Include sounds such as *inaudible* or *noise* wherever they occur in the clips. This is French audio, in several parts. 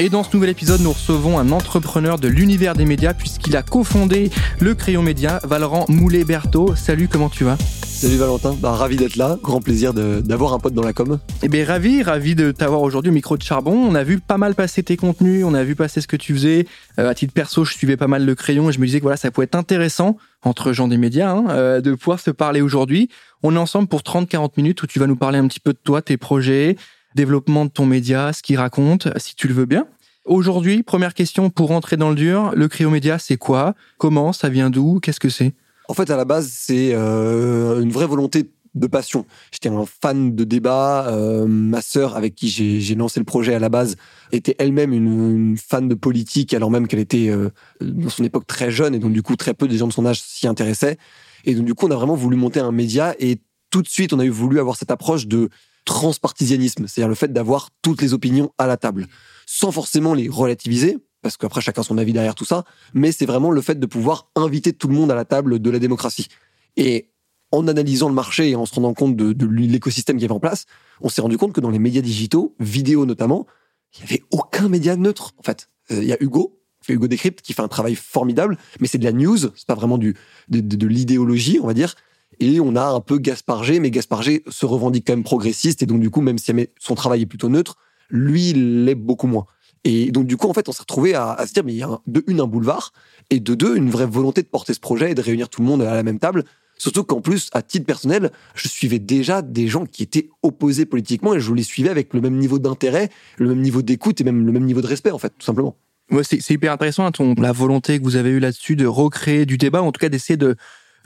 Et dans ce nouvel épisode, nous recevons un entrepreneur de l'univers des médias puisqu'il a cofondé le Crayon Média, Valorant Moulet-Berthaud. Salut, comment tu vas? Salut Valentin, bah, ravi d'être là, grand plaisir d'avoir un pote dans la com. Eh bien ravi, ravi de t'avoir aujourd'hui au micro de Charbon. On a vu pas mal passer tes contenus, on a vu passer ce que tu faisais. Euh, à titre perso, je suivais pas mal le crayon et je me disais que voilà, ça pouvait être intéressant entre gens des médias hein, euh, de pouvoir se parler aujourd'hui. On est ensemble pour 30-40 minutes où tu vas nous parler un petit peu de toi, tes projets, développement de ton média, ce qu'il raconte, si tu le veux bien. Aujourd'hui, première question pour rentrer dans le dur, le Cryo Média, c'est quoi? Comment? Ça vient d'où? Qu'est-ce que c'est? En fait, à la base, c'est euh, une vraie volonté de passion. J'étais un fan de débat. Euh, ma sœur, avec qui j'ai lancé le projet à la base, était elle-même une, fan de politique, alors même qu'elle était euh, dans son époque très jeune, et donc du coup, très peu des gens de son âge s'y intéressaient. Et donc du coup, on a vraiment voulu monter un média, et tout de suite, on a voulu avoir cette approche de transpartisanisme, c'est-à-dire le fait d'avoir toutes les opinions à la table sans forcément les relativiser, parce qu'après chacun son avis derrière tout ça, mais c'est vraiment le fait de pouvoir inviter tout le monde à la table de la démocratie. Et en analysant le marché et en se rendant compte de, l'écosystème qui est en place, on s'est rendu compte que dans les médias digitaux, vidéo notamment, il n'y avait aucun média neutre, en fait. Euh, il y a Hugo, Hugo Décrypte, qui fait un travail formidable, mais c'est de la news, c'est pas vraiment du, de l'idéologie, on va dire. Et on a un peu Gaspard G, mais Gaspard G se revendique quand même progressiste, et donc du coup, même si son travail est plutôt neutre, lui l'est beaucoup moins. Et donc, du coup, en fait, on s'est retrouvé à, se dire, mais il y a de une, un boulevard, et de deux, une vraie volonté de porter ce projet et de réunir tout le monde à la même table. Surtout qu'en plus, à titre personnel, je suivais déjà des gens qui étaient opposés politiquement et je les suivais avec le même niveau d'intérêt, le même niveau d'écoute et même le même niveau de respect, en fait, tout simplement. Ouais, c'est hyper intéressant, hein, ton, la volonté que vous avez eue là-dessus de recréer du débat, ou en tout cas d'essayer de,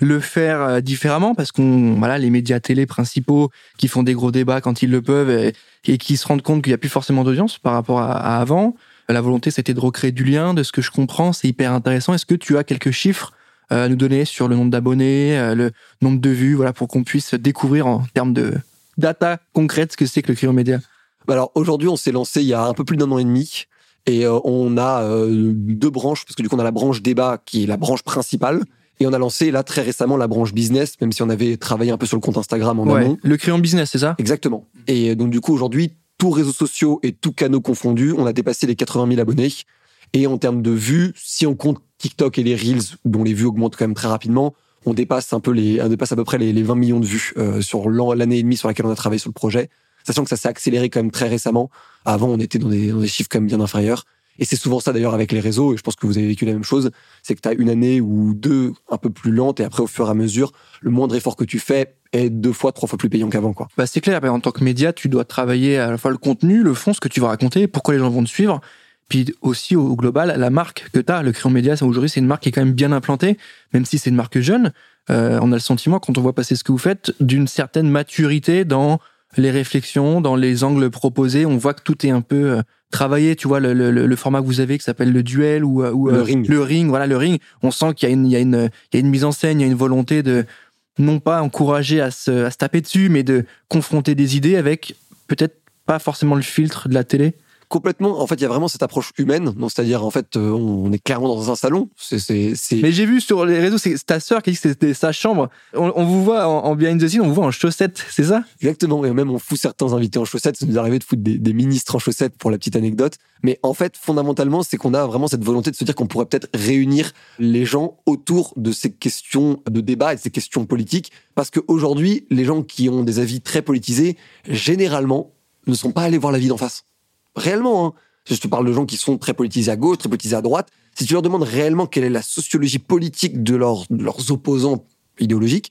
le faire euh, différemment parce qu'on voilà les médias télé principaux qui font des gros débats quand ils le peuvent et, qui se rendent compte qu'il n'y a plus forcément d'audience par rapport à, avant. La volonté c'était de recréer du lien, de ce que je comprends, c'est hyper intéressant. Est-ce que tu as quelques chiffres euh, à nous donner sur le nombre d'abonnés, euh, le nombre de vues, voilà pour qu'on puisse découvrir en termes de data concrète ce que c'est que le Cryon Média? Bah Alors aujourd'hui on s'est lancé il y a un peu plus d'un an et demi. Et on a deux branches, parce que du coup on a la branche débat qui est la branche principale, et on a lancé là très récemment la branche business, même si on avait travaillé un peu sur le compte Instagram en ouais, Le crayon business, c'est ça? Exactement. Et donc du coup aujourd'hui, tous réseaux sociaux et tous canaux confondus, on a dépassé les 80 000 abonnés. Et en termes de vues, si on compte TikTok et les Reels, dont les vues augmentent quand même très rapidement, on dépasse un peu les, on dépasse à peu près les, 20 millions de vues euh, sur l'année et demie sur laquelle on a travaillé sur le projet. Sachant que ça s'est accéléré quand même très récemment. Avant, on était dans des, dans des chiffres quand même bien inférieurs. Et c'est souvent ça d'ailleurs avec les réseaux, et je pense que vous avez vécu la même chose, c'est que tu as une année ou deux un peu plus lente, et après au fur et à mesure, le moindre effort que tu fais est deux fois, trois fois plus payant qu'avant. quoi. Bah c'est clair, en tant que média, tu dois travailler à la fois le contenu, le fond, ce que tu vas raconter, pourquoi les gens vont te suivre, puis aussi au, global, la marque que tu as, le Crayon Média, aujourd'hui c'est une marque qui est quand même bien implantée, même si c'est une marque jeune, euh, on a le sentiment, quand on voit passer ce que vous faites, d'une certaine maturité dans les réflexions, dans les angles proposés, on voit que tout est un peu euh, travaillé. Tu vois le, le, le format que vous avez qui s'appelle le duel ou, ou le euh, ring. Le ring, voilà le ring. On sent qu'il y a une, il y a une, il y a une mise en scène, il y a une volonté de non pas encourager à se, à se taper dessus, mais de confronter des idées avec peut-être pas forcément le filtre de la télé complètement. En fait, il y a vraiment cette approche humaine. c'est-à-dire, en fait, euh, on est clairement dans un salon. C'est, Mais j'ai vu sur les réseaux, c'est ta sœur qui dit que c'était sa chambre. On, vous voit en, en behind the scene, on vous voit en chaussettes, c'est ça? Exactement. Et même, on fout certains invités en chaussettes. Ça nous est arrivé de foutre des, ministres en chaussettes pour la petite anecdote. Mais en fait, fondamentalement, c'est qu'on a vraiment cette volonté de se dire qu'on pourrait peut-être réunir les gens autour de ces questions de débat et de ces questions politiques. Parce qu'aujourd'hui, les gens qui ont des avis très politisés, généralement, ne sont pas allés voir la vie d'en face réellement, hein, je te parle de gens qui sont très politisés à gauche, très politisés à droite, si tu leur demandes réellement quelle est la sociologie politique de, leurs opposants idéologiques,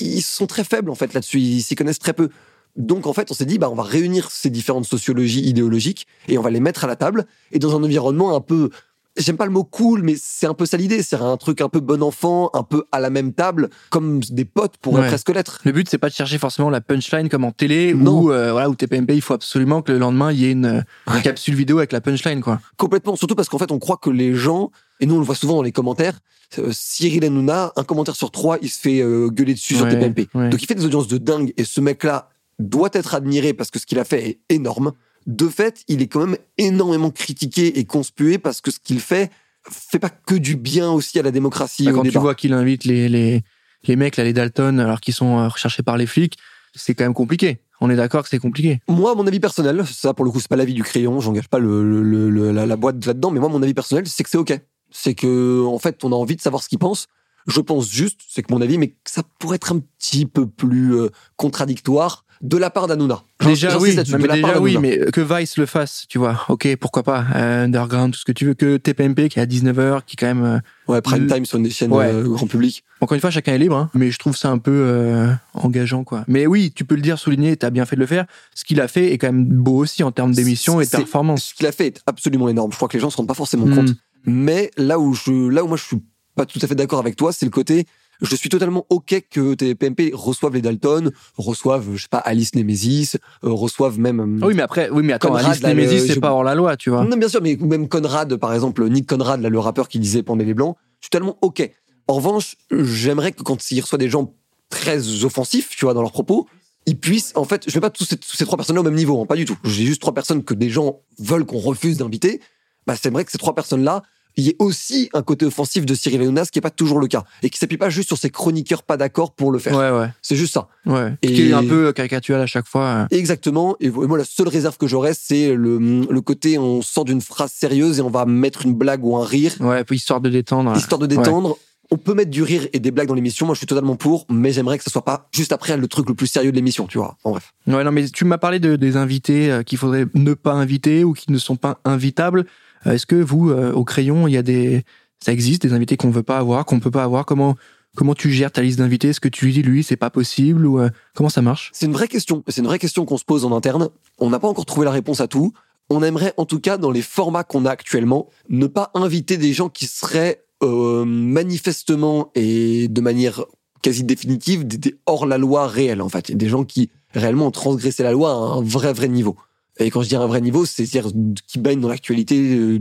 ils sont très faibles en fait là-dessus, ils s'y connaissent très peu. Donc en fait, on s'est dit, bah, on va réunir ces différentes sociologies idéologiques et on va les mettre à la table et dans un environnement un peu j'aime pas le mot cool, mais c'est un peu ça l'idée. C'est un truc un peu bon enfant, un peu à la même table, comme des potes pourraient presque l'être. Le but, c'est pas de chercher forcément la punchline comme en télé, ou euh, voilà, où TPMP, il faut absolument que le lendemain, il y ait une, capsule vidéo avec la punchline, quoi. Complètement. Surtout parce qu'en fait, on croit que les gens, et nous, on le voit souvent dans les commentaires, euh, Cyril Hanouna, un commentaire sur trois, il se fait euh, gueuler dessus sur TPMP. Donc, il fait des audiences de dingue, et ce mec-là doit être admiré parce que ce qu'il a fait est énorme. De fait, il est quand même énormément critiqué et conspué parce que ce qu'il fait fait pas que du bien aussi à la démocratie. Bah, au quand tu vois qu'il invite les, les, les mecs, là, les Dalton, alors qu'ils sont euh, recherchés par les flics, c'est quand même compliqué. On est d'accord que c'est compliqué. Moi, mon avis personnel, ça pour le coup, c'est pas l'avis du crayon, j'engage pas le, le- le- la, la boîte là-dedans, mais moi, mon avis personnel, c'est que c'est ok. C'est que, en fait, on a envie de savoir ce qu'il pense. Je pense juste, c'est que mon avis, mais que ça pourrait être un petit peu plus euh, contradictoire de la part d'Anouna. Déjà oui, non, mais déjà oui, mais que Vice le fasse, tu vois. Ok, pourquoi pas. Euh, Underground, tout ce que tu veux. Que TPMP qui est à 19h, qui est quand même. euh, Ouais, prime le- time sur des chaînes Ouais. euh, grand public. Encore une fois, chacun est libre, hein, mais je trouve ça un peu engageant, quoi. Mais oui, tu peux le dire, souligner, t'as bien fait de le faire. Ce qu'il a fait est quand même beau aussi en termes d'émission et de performance. Ce qu'il a fait est absolument énorme. Je crois que les gens se rendent pas forcément Hmm. compte. Mais là où je, là où moi je suis pas tout à fait d'accord avec toi, c'est le côté, je suis totalement ok que tes PMP reçoivent les Dalton, reçoivent, je sais pas, Alice Nemesis, euh, reçoivent même. euh, Ah oui, mais après, oui, mais attends, Conrad, Alice là, Nemesis, c'est je- pas hors la loi, tu vois. Non, bien sûr, mais même Conrad, par exemple, Nick Conrad, là, le rappeur qui disait Pendez les Blancs, je suis tellement ok. En revanche, j'aimerais que quand il reçoit des gens très offensifs, tu vois, dans leurs propos, ils puissent, en fait, je vais pas tous ces, tous ces trois personnes-là au même niveau, hein, pas du tout. J'ai juste trois personnes que des gens veulent qu'on refuse d'inviter. Bah, c'est vrai que ces trois personnes-là, il y ait aussi un côté offensif de Cyril Hanouna, ce qui est pas toujours le cas. Et qui s'appuie pas juste sur ces chroniqueurs pas d'accord pour le faire. Ouais, ouais, C'est juste ça. ouais. Et- Qui est un peu caricatural à chaque fois. euh. Exactement. Et moi, la seule réserve que j'aurais, c'est le, le côté on sort d'une phrase sérieuse et on va mettre une blague ou un rire, Ouais, puis histoire de détendre. histoire de détendre. On peut mettre du rire et des blagues dans l'émission. Moi, je suis totalement pour, mais j'aimerais que ce soit pas juste après le truc le plus sérieux de l'émission, tu vois. En bref. Ouais, non, mais tu m'as parlé de, des invités euh, qu'il faudrait ne pas inviter ou qui ne sont pas invitables. Euh, Est-ce que vous, euh, au crayon, il y a des, ça existe des invités qu'on veut pas avoir, qu'on peut pas avoir? Comment, comment tu gères ta liste d'invités? Est-ce que tu lui dis lui, c'est pas possible ou euh, comment ça marche? C'est une vraie question. C'est une vraie question qu'on se pose en interne. On n'a pas encore trouvé la réponse à tout. On aimerait, en tout cas, dans les formats qu'on a actuellement, ne pas inviter des gens qui seraient euh, manifestement et de manière quasi définitive des, hors la loi réelle, en fait. Des gens qui réellement ont transgressé la loi à un vrai, vrai niveau. Et quand je dis un vrai niveau, c'est-à-dire qui baignent dans l'actualité. euh,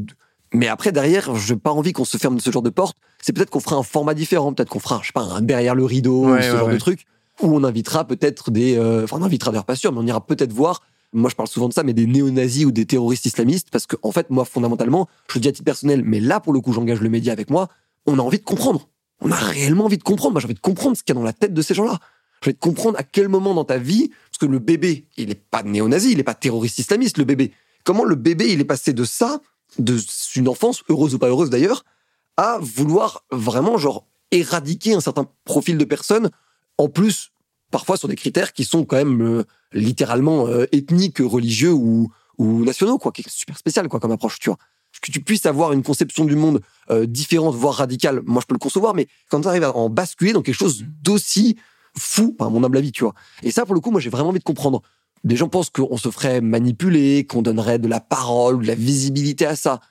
Mais après, derrière, j'ai pas envie qu'on se ferme de ce genre de porte. C'est peut-être qu'on fera un format différent. Peut-être qu'on fera, je sais pas, un derrière le rideau, Ouais, ou ce ouais, genre ouais. de truc où on invitera peut-être des, euh, enfin on invitera d'ailleurs pas sûr, mais on ira peut-être voir. Moi, je parle souvent de ça, mais des néo-nazis ou des terroristes islamistes, parce que en fait, moi, fondamentalement, je le dis à titre personnel, mais là, pour le coup, j'engage le média avec moi. On a envie de comprendre. On a réellement envie de comprendre. Moi, j'ai envie de comprendre ce qu'il y a dans la tête de ces gens-là. J'ai envie de comprendre à quel moment dans ta vie, que le bébé, il est pas néo-nazi, il est pas terroriste islamiste, le bébé. Comment le bébé, il est passé de ça, de une enfance heureuse ou pas heureuse d'ailleurs, à vouloir vraiment genre éradiquer un certain profil de personnes en plus, parfois sur des critères qui sont quand même euh, littéralement euh, ethniques, religieux ou, ou nationaux, quoi, qui est super spécial, quoi, comme approche, tu vois. Que tu puisses avoir une conception du monde euh, différente, voire radicale, moi je peux le concevoir, mais quand tu arrives à en basculer dans quelque chose d'aussi fou, à mon humble avis, tu vois. Et ça, pour le coup, moi j'ai vraiment envie de comprendre. Des gens pensent qu'on se ferait manipuler, qu'on donnerait de la parole, de la visibilité à ça.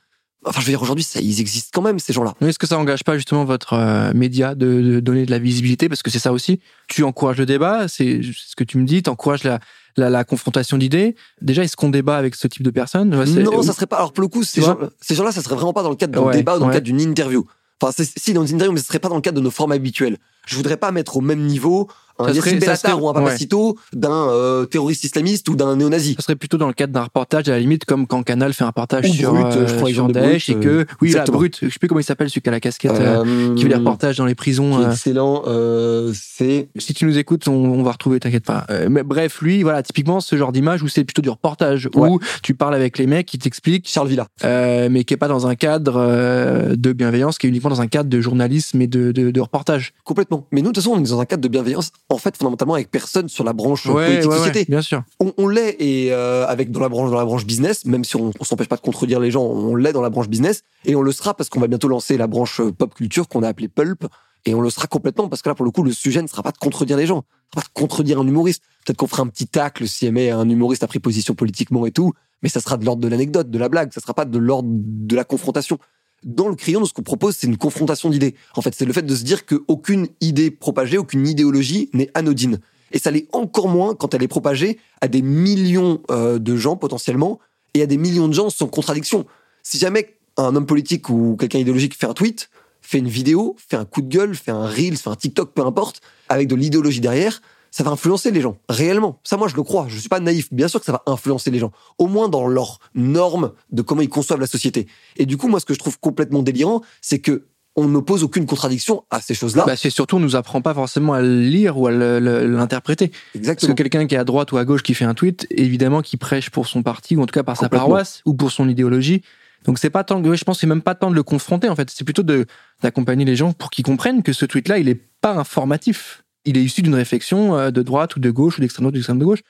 Enfin, je veux dire, aujourd'hui, ça, ils existent quand même, ces gens-là. Mais Est-ce que ça engage pas justement votre euh, média de, de donner de la visibilité? Parce que c'est ça aussi. Tu encourages le débat, c'est ce que tu me dis, tu encourages la, la, la confrontation d'idées. Déjà, est-ce qu'on débat avec ce type de personnes? Non, ça serait pas. Alors pour le coup, ces Tu gens- gens-là, ça serait vraiment pas dans le cadre d'un Ouais, débat ou dans ouais. le cadre d'une interview. Enfin, si dans une interview, mais ce serait pas dans le cadre de nos formes habituels. Je voudrais pas mettre au même niveau un Yassine Bellatar serait- ou un Papacito d'un euh, terroriste islamiste ou d'un néo-nazi. Ça serait plutôt dans le cadre d'un reportage, à la limite, comme quand Canal fait un reportage Ou sur, Brut, euh, je prends sur Daesh, Brut, et que, euh, oui, la exactement. Brut, je sais plus comment il s'appelle, celui qui a la casquette, euh, Euh, qui fait des reportages dans les prisons. qui est euh, excellent. euh, c'est si tu nous écoutes, on, on va retrouver, t'inquiète pas. Euh, mais bref, lui, voilà, typiquement ce genre d'image où c'est plutôt du reportage, Ouais. où tu parles avec les mecs qui t'expliquent, Charles Villa. euh, mais qui est pas dans un cadre euh, de bienveillance, qui est uniquement dans un cadre de journalisme et de, de, de reportage. Complètement. Mais nous, de toute façon, on est dans un cadre de bienveillance, en fait, fondamentalement, avec personne sur la branche euh, politique société. bien sûr. on, on l'est et euh, avec dans la branche dans la branche business même si on, on s'empêche pas de contredire les gens on l'est dans la branche business et on le sera parce qu'on va bientôt lancer la branche euh, pop culture qu'on a appelée pulp et on le sera complètement parce que là pour le coup le sujet ne sera pas de contredire les gens pas de contredire un humoriste peut-être qu'on fera un petit tacle si jamais un humoriste a pris position politiquement et tout mais ça sera de l'ordre de l'anecdote de la blague ça sera pas de l'ordre de la confrontation dans le crayon, ce qu'on propose, c'est une confrontation d'idées. En fait, c'est le fait de se dire qu'aucune idée propagée, aucune idéologie n'est anodine. Et ça l'est encore moins quand elle est propagée à des millions euh, de gens potentiellement et à des millions de gens sans contradiction. Si jamais un homme politique ou quelqu'un idéologique fait un tweet, fait une vidéo, fait un coup de gueule, fait un reel, fait un TikTok, peu importe, avec de l'idéologie derrière, ça va influencer les gens, réellement. Ça, moi, je le crois. Je suis pas naïf. Bien sûr que ça va influencer les gens. Au moins dans leurs normes de comment ils conçoivent la société. Et du coup, moi, ce que je trouve complètement délirant, c'est que on n'oppose aucune contradiction à ces choses-là. Bah, c'est surtout, on nous apprend pas forcément à le lire ou à l'interpréter. Parce Exactement. que quelqu'un qui est à droite ou à gauche qui fait un tweet, évidemment, qui prêche pour son parti ou en tout cas par sa paroisse ou pour son idéologie. Donc c'est pas tant que, je pense, que c'est même pas tant de le confronter en fait. C'est plutôt de d'accompagner les gens pour qu'ils comprennent que ce tweet-là, il est pas informatif. Il est issu d'une réflexion euh, de droite ou de gauche ou d'extrême droite ou d'extrême de gauche.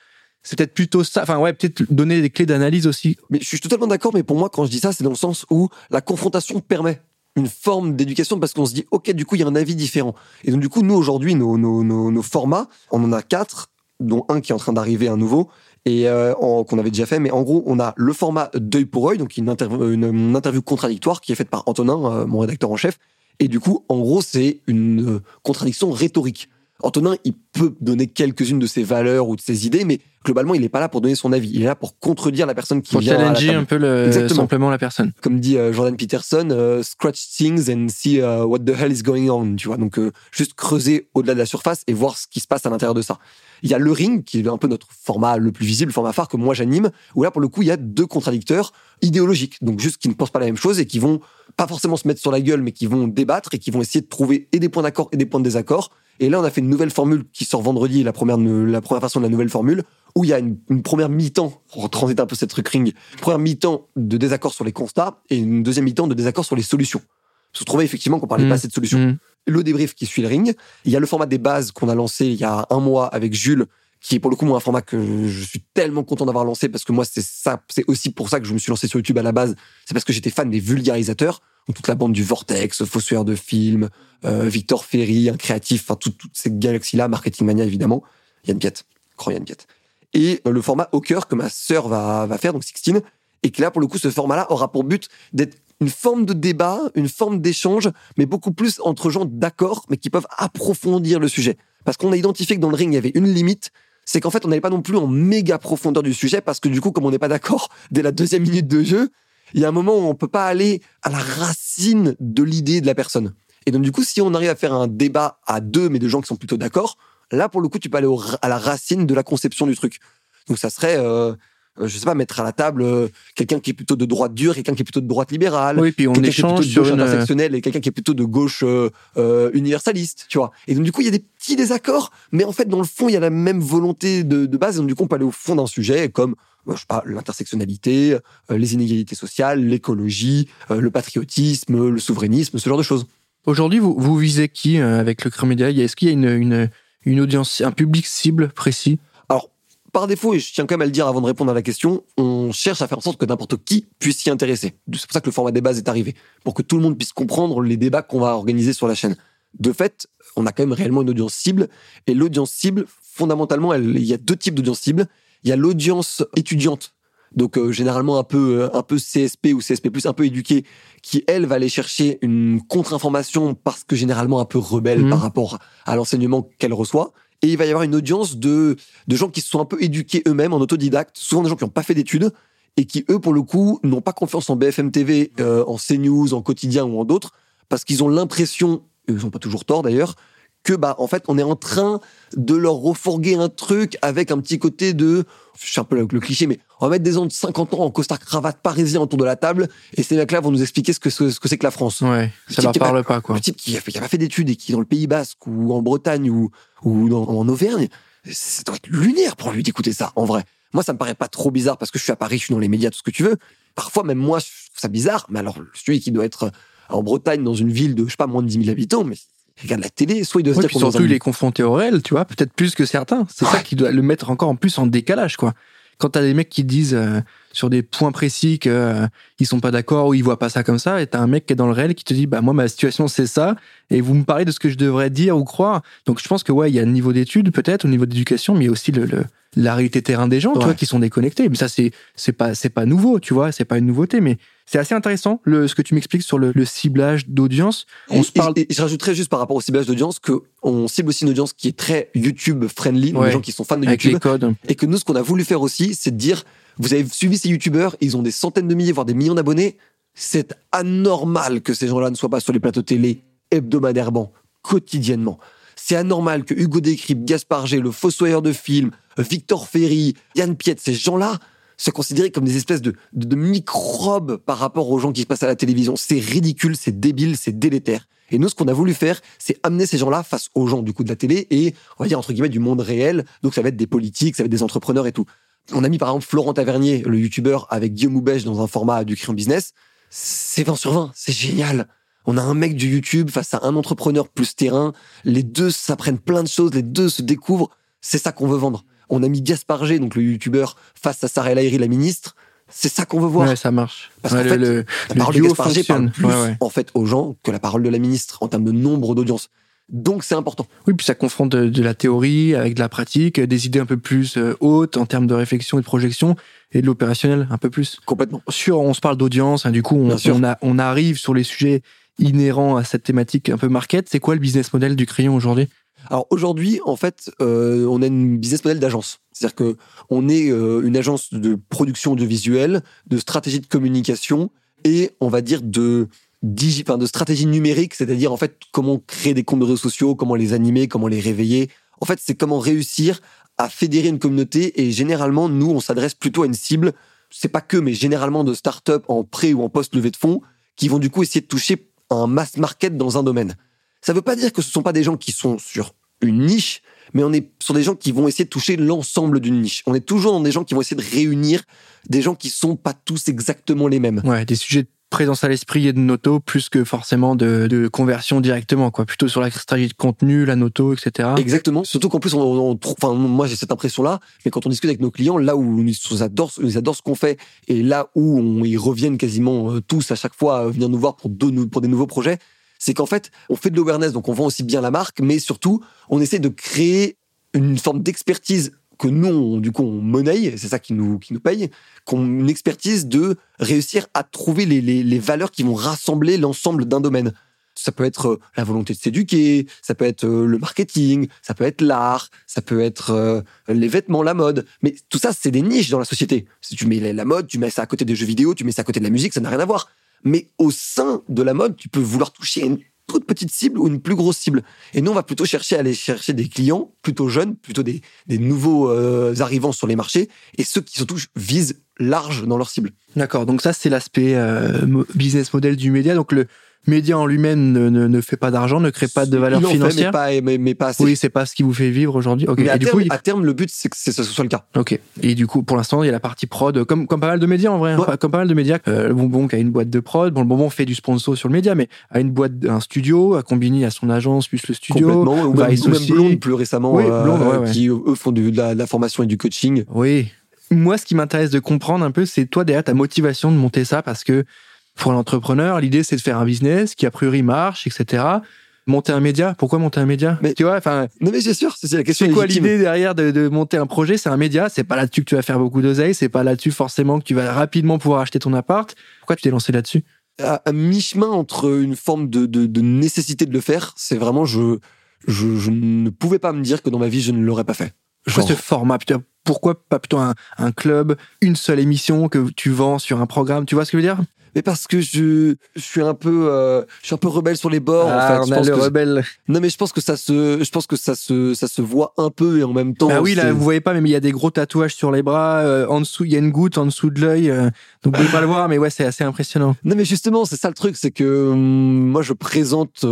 C'est peut-être plutôt ça. Enfin ouais, peut-être donner des clés d'analyse aussi. Mais je suis totalement d'accord, mais pour moi, quand je dis ça, c'est dans le sens où la confrontation permet une forme d'éducation parce qu'on se dit, OK, du coup, il y a un avis différent. Et donc, du coup, nous, aujourd'hui, nos, nos, nos, formats, on en a quatre, dont un qui est en train d'arriver, un nouveau, et euh, qu'on avait déjà fait. Mais en gros, on a le format d'œil pour œil, donc une, une, interview contradictoire qui est faite par Antonin, euh, mon rédacteur en chef. Et du coup, en gros, c'est une contradiction rhétorique. Antonin, il peut donner quelques-unes de ses valeurs ou de ses idées, mais globalement, il n'est pas là pour donner son avis. Il est là pour contredire la personne qui Pour vient la challenger un peu le, Exactement. simplement la personne. comme dit euh, Jordan Peterson, euh, scratch things and see uh, what the hell is going on, tu vois. Donc euh, juste creuser au-delà de la surface et voir ce qui se passe à l'intérieur de ça. Il y a le ring qui est un peu notre format le plus visible, le format phare que moi j'anime, où là pour le coup il y a deux contradicteurs idéologiques, donc juste qui ne pensent pas la même chose et qui vont pas forcément se mettre sur la gueule, mais qui vont débattre et qui vont essayer de trouver et des points d'accord et des points de désaccord. Et là on a fait une nouvelle formule qui sort vendredi, la première la première version de la nouvelle formule, où il y a une, une première mi-temps, pour transiter un peu cette truc ring, une première mi-temps de désaccord sur les constats et une deuxième mi-temps de désaccord sur les solutions. Parce qu'on trouvait effectivement qu'on parlait Mm. pas assez de solutions. Mm. Le débrief qui suit le ring. Il y a le format des bases qu'on a lancé il y a un mois avec Jules, qui est pour le coup moi, un format que je suis tellement content d'avoir lancé parce que moi c'est ça, c'est aussi pour ça que je me suis lancé sur YouTube à la base. C'est parce que j'étais fan des vulgarisateurs, toute la bande du Vortex, Fossoyeur de films, euh, Victor Ferry, un créatif, enfin tout- toutes ces galaxies-là, Marketing Mania évidemment, Yann Piette, grand Yann Piette. Et euh, le format cœur que ma sœur va, va faire, donc Sixtine, et que là, pour le coup, ce format-là aura pour but d'être une forme de débat, une forme d'échange, mais beaucoup plus entre gens d'accord, mais qui peuvent approfondir le sujet. Parce qu'on a identifié que dans le ring, il y avait une limite, c'est qu'en fait, on n'allait pas non plus en méga profondeur du sujet, parce que du coup, comme on n'est pas d'accord dès la deuxième minute de jeu, il y a un moment où on peut pas aller à la racine de l'idée de la personne. Et donc, du coup, si on arrive à faire un débat à deux, mais de gens qui sont plutôt d'accord, là, pour le coup, tu peux aller à la racine de la conception du truc. Donc, ça serait, euh, je sais pas, mettre à la table euh, quelqu'un qui est plutôt de droite dure, quelqu'un qui est plutôt de droite libérale, Oui, puis on quelqu'un qui est échange plutôt de sur gauche une. intersectionnelle et quelqu'un qui est plutôt de gauche euh, euh, universaliste, tu vois. Et donc, du coup, il y a des petits désaccords, mais en fait, dans le fond, il y a la même volonté de, de base. Et donc, du coup, on peut aller au fond d'un sujet comme, euh, je sais pas, l'intersectionnalité, euh, les inégalités sociales, l'écologie, euh, le patriotisme, le souverainisme, ce genre de choses. Aujourd'hui, vous, vous visez qui euh, avec le Creux Média Est-ce qu'il y a une, une, une audience, un public cible précis? Par défaut, et je tiens quand même à le dire avant de répondre à la question, on cherche à faire en sorte que n'importe qui puisse s'y intéresser. C'est pour ça que le format des bases est arrivé, pour que tout le monde puisse comprendre les débats qu'on va organiser sur la chaîne. De fait, on a quand même réellement une audience cible, et l'audience cible, fondamentalement, elle- il y a deux types d'audience cible. Il y a l'audience étudiante, donc euh, généralement un peu euh, un peu CSP ou CSP+, un peu éduquée, qui elle va aller chercher une contre-information parce que généralement un peu rebelle Mhm. par rapport à l'enseignement qu'elle reçoit. Et il va y avoir une audience de, de gens qui se sont un peu éduqués eux-mêmes en autodidacte, souvent des gens qui n'ont pas fait d'études et qui, eux, pour le coup, n'ont pas confiance en BFM TV, euh, en CNews, en quotidien ou en d'autres, parce qu'ils ont l'impression, et ils n'ont pas toujours tort d'ailleurs, que bah en fait on est en train de leur refourguer un truc avec un petit côté de je suis un peu le, le cliché mais on va mettre des gens de 50 ans en costard cravate parisien autour de la table et ces mecs là vont nous expliquer ce que ce, ce que c'est que la France Ouais, Le ça leur parle pas, quoi. le type qui qui a pas fait d'études et qui est dans le Pays Basque ou en Bretagne ou, ou dans- en Auvergne, ça doit être lunaire pour lui d'écouter ça, en vrai. Moi, ça me paraît pas trop bizarre parce que je suis à Paris, je suis dans les médias, tout ce que tu veux. Parfois, même moi, je trouve ça bizarre. Mais alors, celui qui doit être en Bretagne, dans une ville de, je sais pas, moins de 10 000 habitants, mais regarde la télé, soit il doit se Ouais, dire puis est dans surtout, un- il est confronté au réel, tu vois, peut-être plus que certains. C'est ça qui doit le mettre encore en plus en décalage, quoi. Quand t'as des mecs qui disent euh, sur des points précis que euh, ils sont pas d'accord ou ils voient pas ça comme ça, et t'as un mec qui est dans le réel qui te dit bah moi ma situation c'est ça, et vous me parlez de ce que je devrais dire ou croire. Donc je pense que ouais, il y a le niveau d'études peut-être, au niveau d'éducation, mais il y a aussi le, le- la réalité terrain des gens, tu vois, qui sont déconnectés. Mais ça c'est c'est pas c'est pas nouveau, tu vois, c'est pas une nouveauté, mais c'est assez intéressant le ce que tu m'expliques sur le, le ciblage d'audience. On Et- se parle et, et je rajouterais juste par rapport au ciblage d'audience que on cible aussi une audience qui est très YouTube friendly, Ouais. des gens qui sont fans de avec YouTube. les codes. Et que nous, ce qu'on a voulu faire aussi, c'est de dire, vous avez suivi ces youtubeurs, ils ont des centaines de milliers, voire des millions d'abonnés. C'est anormal que ces gens-là ne soient pas sur les plateaux télé hebdomadairement, quotidiennement. C'est anormal que Hugo Décrypte, Gaspard G, le fossoyeur de films, Victor Ferry, Yann Piet, ces gens-là, se considérer comme des espèces de, de, microbes par rapport aux gens qui se passent à la télévision. C'est ridicule, c'est débile, c'est délétère. Et nous, ce qu'on a voulu faire, c'est amener ces gens-là face aux gens du coup de la télé et, on va dire, entre guillemets, du monde réel. Donc ça va être des politiques, ça va être des entrepreneurs et tout. On a mis par exemple Florent Tavernier, le youtubeur, avec Guillaume Houbèche dans un format du crayon business. C'est 20 sur 20, c'est génial. On a un mec du YouTube face à un entrepreneur plus terrain. Les deux s'apprennent plein de choses, les deux se découvrent. C'est ça qu'on veut vendre. On a mis Gaspard G, donc le youtubeur, face à Sarah El la ministre. C'est ça qu'on veut voir. Ouais, ça marche. Parce qu'en fait, le, la parole de Gaspard G parle plus, en fait, aux gens que la parole de la ministre en termes de nombre d'audience. Donc c'est important. Oui, puis ça confronte de, la théorie avec de la pratique, des idées un peu plus euh, hautes en termes de réflexion et de projection, et de l'opérationnel un peu plus. Complètement. Sur, on se parle d'audience, hein, du coup, on, on, a, on arrive sur les sujets inhérents à cette thématique un peu market. C'est quoi le business model du crayon aujourd'hui? Alors aujourd'hui, en fait, euh, on a une business model d'agence. C'est-à-dire que on est euh, une agence de production audiovisuelle, de stratégie de communication et on va dire de digi, de stratégie numérique, c'est-à-dire en fait comment créer des comptes de réseaux sociaux, comment les animer, comment les réveiller. En fait, c'est comment réussir à fédérer une communauté et généralement nous on s'adresse plutôt à une cible, c'est pas que mais généralement de start-up en pré ou en post levée de fonds qui vont du coup essayer de toucher un mass market dans un domaine. Ça veut pas dire que ce sont pas des gens qui sont sur une niche, mais on est sur des gens qui vont essayer de toucher l'ensemble d'une niche. On est toujours dans des gens qui vont essayer de réunir des gens qui sont pas tous exactement les mêmes. Ouais, des sujets de présence à l'esprit et de noto plus que forcément de, conversion directement, quoi. Plutôt sur la stratégie de contenu, la noto, etc. Exactement. Surtout qu'en plus, on, trouve, enfin, moi, j'ai cette impression-là, mais quand on discute avec nos clients, là où ils adorent, ils adorent ce qu'on fait et là où on, ils reviennent quasiment euh, tous à chaque fois venir nous voir pour, pour des nouveaux projets, c'est qu'en fait, on fait de l'awareness, donc on vend aussi bien la marque, mais surtout, on essaie de créer une forme d'expertise que nous, du coup, on monnaie, c'est ça qui nous, qui nous paye, qu'on une expertise de réussir à trouver les, les, les valeurs qui vont rassembler l'ensemble d'un domaine. Ça peut être euh, la volonté de s'éduquer, ça peut être euh, le marketing, ça peut être l'art, ça peut être euh, les vêtements, la mode. Mais tout ça, c'est des niches dans la société. Si tu mets la mode, tu mets ça à côté des jeux vidéo, tu mets ça à côté de la musique, ça n'a rien à voir. Mais au sein de la mode, tu peux vouloir toucher une toute petite cible ou une plus grosse cible. Et nous, on va plutôt chercher à aller chercher des clients plutôt jeunes, plutôt des, nouveaux euh, arrivants sur les marchés, et ceux qui surtout visent large dans leur cible. D'accord, donc ça c'est l'aspect euh, business model du média. Donc le, média en lui-même ne, ne, fait pas d'argent, ne crée pas de valeur financière. Fait, mais, pas, mais, pas assez. Oui, c'est pas ce qui vous fait vivre aujourd'hui. Mais à, du terme, coup, à terme, le but, c'est que ce soit le cas. Ok. Et du coup, pour l'instant, il y a la partie prod, comme, comme pas mal de médias en vrai. Hein. comme pas mal de médias. Euh, le bonbon qui a une boîte de prod. Bon, le bonbon fait du sponsor sur le média, mais a une boîte, un studio, à combiner à son agence, plus le studio. Complètement. Ou même, ou Blonde plus récemment, oui, euh, qui eux font de, la, de la formation et du coaching. Oui. Moi, ce qui m'intéresse de comprendre un peu, c'est toi derrière ta motivation de monter ça parce que pour l'entrepreneur, l'idée c'est de faire un business qui a priori marche, etc. Monter un média, pourquoi monter un média? Mais tu vois, enfin. Non mais c'est sûr, c'est la question. C'est quoi l'idée derrière de, monter un projet? C'est un média. C'est pas là-dessus que tu vas faire beaucoup d'oseille. C'est pas là-dessus forcément que tu vas rapidement pouvoir acheter ton appart. Pourquoi tu t'es lancé là-dessus? À, mi-chemin entre une forme de, nécessité de le faire, c'est vraiment je, je, ne pouvais pas me dire que dans ma vie je ne l'aurais pas fait. Genre... ce format? Pourquoi pas plutôt un, un club, une seule émission que tu vends sur un programme? Tu vois ce que je veux dire? Mais parce que je, je suis un peu, euh, je suis un peu rebelle sur les bords. Ah, en fait. on a le rebelle. Non, mais je pense que ça se, je pense que ça se, ça se voit un peu et en même temps. Ah oui, là, vous voyez pas, mais il y a des gros tatouages sur les bras. Euh, en dessous, il y a une goutte en dessous de l'œil. Euh, donc vous pouvez pas le voir, mais ouais, c'est assez impressionnant. Non, mais justement, c'est ça le truc, c'est que hum, moi, je présente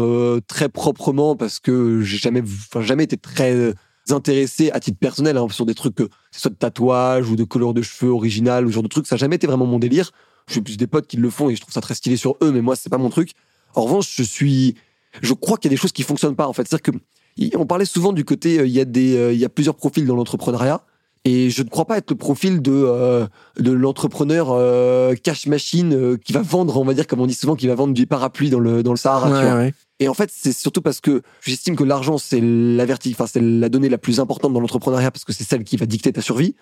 très proprement parce que j'ai jamais, enfin, jamais été très intéressé à titre personnel hein, sur des trucs que ce soit de tatouage ou de couleur de cheveux original ou ce genre de trucs ça n'a jamais été vraiment mon délire j'ai plus des potes qui le font et je trouve ça très stylé sur eux, mais moi, c'est pas mon truc. En revanche, je suis, je crois qu'il y a des choses qui fonctionnent pas, en fait. C'est-à-dire que, on parlait souvent du côté, euh, il y a des, euh, il y a plusieurs profils dans l'entrepreneuriat. Et je ne crois pas être le profil de, euh, de l'entrepreneur cash machine qui va vendre, on va dire, comme on dit souvent, qui va vendre du parapluie dans le, dans le Sahara. Et en fait, c'est surtout parce que j'estime que l'argent, c'est la enfin, c'est la donnée la plus importante dans l'entrepreneuriat parce que c'est celle qui va dicter ta survie.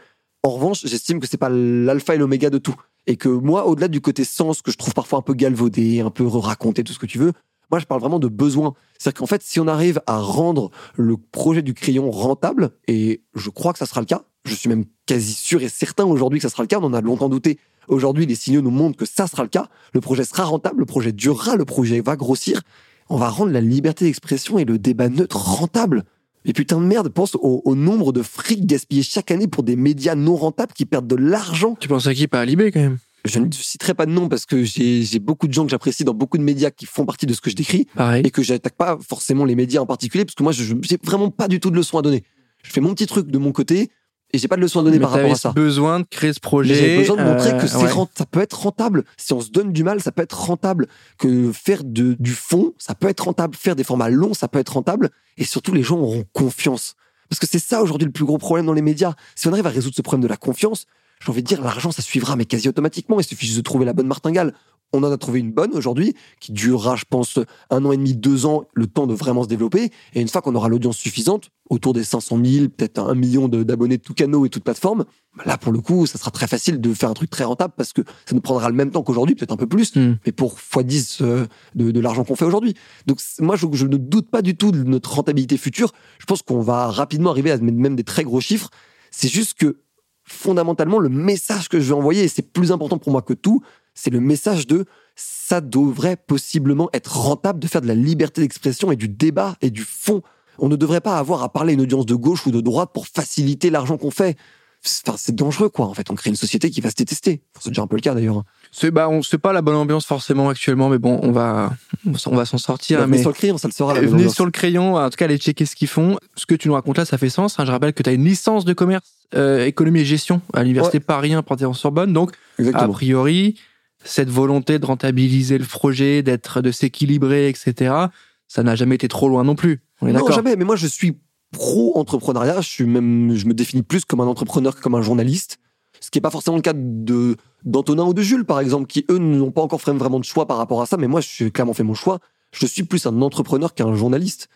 En revanche, j'estime que c'est pas l'alpha et l'oméga de tout. Et que moi, au-delà du côté sens que je trouve parfois un peu galvaudé, un peu raconté, tout ce que tu veux, moi, je parle vraiment de besoin. C'est-à-dire qu'en fait, si on arrive à rendre le projet du crayon rentable, et je crois que ça sera le cas, je suis même quasi sûr et certain aujourd'hui que ça sera le cas, on en a longtemps douté. Aujourd'hui, les signaux nous montrent que ça sera le cas. Le projet sera rentable, le projet durera, le projet va grossir. on va rendre la liberté d'expression et le débat neutre rentable. Mais putain de merde, pense au, au nombre de fric gaspillés chaque année pour des médias non rentables qui perdent de l'argent. Tu penses à qui? Pas à Libé quand même. Je ne citerai pas de nom parce que j'ai beaucoup de gens que j'apprécie dans beaucoup de médias qui font partie de ce que je décris Pareil. et que j'attaque pas forcément les médias en particulier parce que moi, je j'ai vraiment pas du tout de leçon à donner. Je fais mon petit truc de mon côté et j'ai pas de leçon à donner Mais par rapport à ça. besoin de créer ce projet. J'ai besoin de montrer euh, que c'est ouais. rent- ça peut être rentable. Si on se donne du mal, ça peut être rentable. Que faire de, du fond, ça peut être rentable. Faire des formats longs, ça peut être rentable. Et surtout, les gens auront confiance. Parce que c'est ça aujourd'hui le plus gros problème dans les médias. Si on arrive à résoudre ce problème de la confiance, j'ai envie de dire, l'argent, ça suivra, mais quasi automatiquement. Il suffit juste de trouver la bonne martingale. On en a trouvé une bonne aujourd'hui, qui durera, je pense, un an et demi, deux ans, le temps de vraiment se développer. Et une fois qu'on aura l'audience suffisante, autour des 500 000, peut-être un million de- d'abonnés de tout canaux et toute plateforme, bah là, pour le coup, ça sera très facile de faire un truc très rentable parce que ça nous prendra le même temps qu'aujourd'hui, peut-être un peu plus, Hmm. mais pour x10 euh, de, de l'argent qu'on fait aujourd'hui. Donc, moi, je, je ne doute pas du tout de notre rentabilité future. Je pense qu'on va rapidement arriver à mettre même des très gros chiffres. C'est juste que, fondamentalement, le message que je veux envoyer, et c'est plus important pour moi que tout, c'est le message de ça devrait possiblement être rentable de faire de la liberté d'expression et du débat et du fond. On ne devrait pas avoir à parler à une audience de gauche ou de droite pour faciliter l'argent qu'on fait. C'est- dangereux, quoi. En fait, on crée une société qui va se détester. C'est déjà un peu le cas, d'ailleurs. C'est bah, on c'est pas la bonne ambiance forcément actuellement, mais bon, on va, on va s'en sortir. Venez mais sur le crayon, ça le sera. la venez ambiance. sur le crayon. En tout cas, allez checker ce qu'ils font. Ce que tu nous racontes là, ça fait sens. hein. Je rappelle que tu as une licence de commerce, euh, économie et gestion à l'université Paris 1 Panthéon-Sorbonne. Donc, a priori, cette volonté de rentabiliser le projet, d'être, de s'équilibrer, etc. Ça n'a jamais été trop loin non plus. On est Non, jamais. Mais moi, je suis pro-entrepreneuriat. Je suis même, je me définis plus comme un entrepreneur que comme un journaliste. Ce qui n'est pas forcément le cas de d'Antonin ou de Jules, par exemple, qui eux n'ont pas encore fait vraiment de choix par rapport à ça. Mais moi, j'ai clairement fait mon choix. Je suis plus un entrepreneur qu'un journaliste.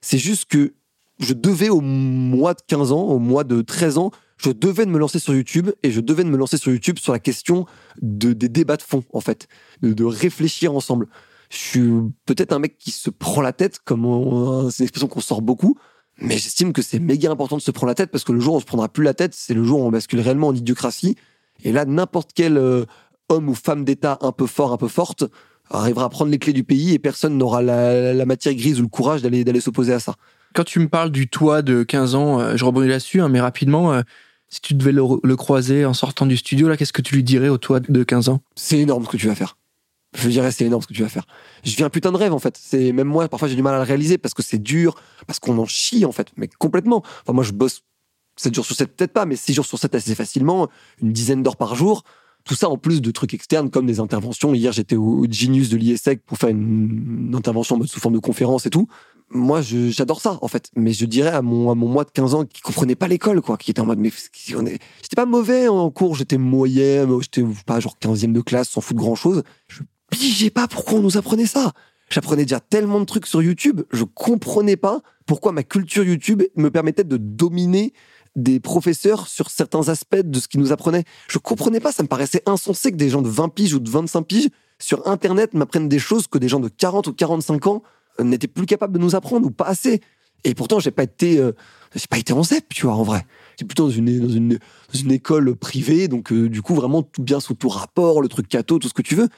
C'est juste que je devais au mois de 15 ans, au mois de 13 ans, je devais de me lancer sur YouTube et je devais de me lancer sur YouTube sur la question de, des débats de fond, en fait, de, de réfléchir ensemble. Je suis peut-être un mec qui se prend la tête, comme c'est une expression qu'on sort beaucoup, mais j'estime que c'est méga important de se prendre la tête parce que le jour où on se prendra plus la tête, c'est le jour où on bascule réellement en idiocratie. Et là, n'importe quel euh, homme ou femme d'État un peu fort, un peu forte, arrivera à prendre les clés du pays et personne n'aura la, la matière grise ou le courage d'aller d'aller s'opposer à ça. Quand tu me parles du toit de 15 ans, euh, je rebondis là-dessus, hein, mais rapidement, euh, si tu devais le, le croiser en sortant du studio, là, qu'est-ce que tu lui dirais au toit de 15 ans? C'est énorme ce que tu vas faire. Je dirais, c'est énorme ce que tu vas faire. Je vis un putain de rêve, en fait. C'est même moi, parfois, j'ai du mal à le réaliser parce que c'est dur, parce qu'on en chie, en fait. Mais complètement. Enfin, moi, je bosse 7 jours sur 7, peut-être pas, mais 6 jours sur 7 assez facilement, une dizaine d'heures par jour. Tout ça en plus de trucs externes comme des interventions. Hier, j'étais au, Genius de l'ISEC pour faire une, intervention sous forme de conférence et tout. Moi, j'adore ça, en fait. Mais je dirais à mon, à mon moi de 15 ans qui comprenait pas l'école, quoi, qui était en mode, mais on est- j'étais pas mauvais en cours, j'étais moyen, j'étais pas genre 15e de classe, sans foutre grand chose. Pigeais pas pourquoi on nous apprenait ça. J'apprenais déjà tellement de trucs sur YouTube, je comprenais pas pourquoi ma culture YouTube me permettait de dominer des professeurs sur certains aspects de ce qu'ils nous apprenaient. Je comprenais pas, ça me paraissait insensé que des gens de 20 piges ou de 25 piges sur Internet m'apprennent des choses que des gens de 40 ou 45 ans euh, n'étaient plus capables de nous apprendre ou pas assez. Et pourtant, j'ai pas été, euh, j'ai pas été en ZEP, tu vois, en vrai. J'ai plutôt dans une, dans une, école privée, donc euh, du coup, vraiment tout bien sous tout rapport, le truc cato, tout ce que tu veux.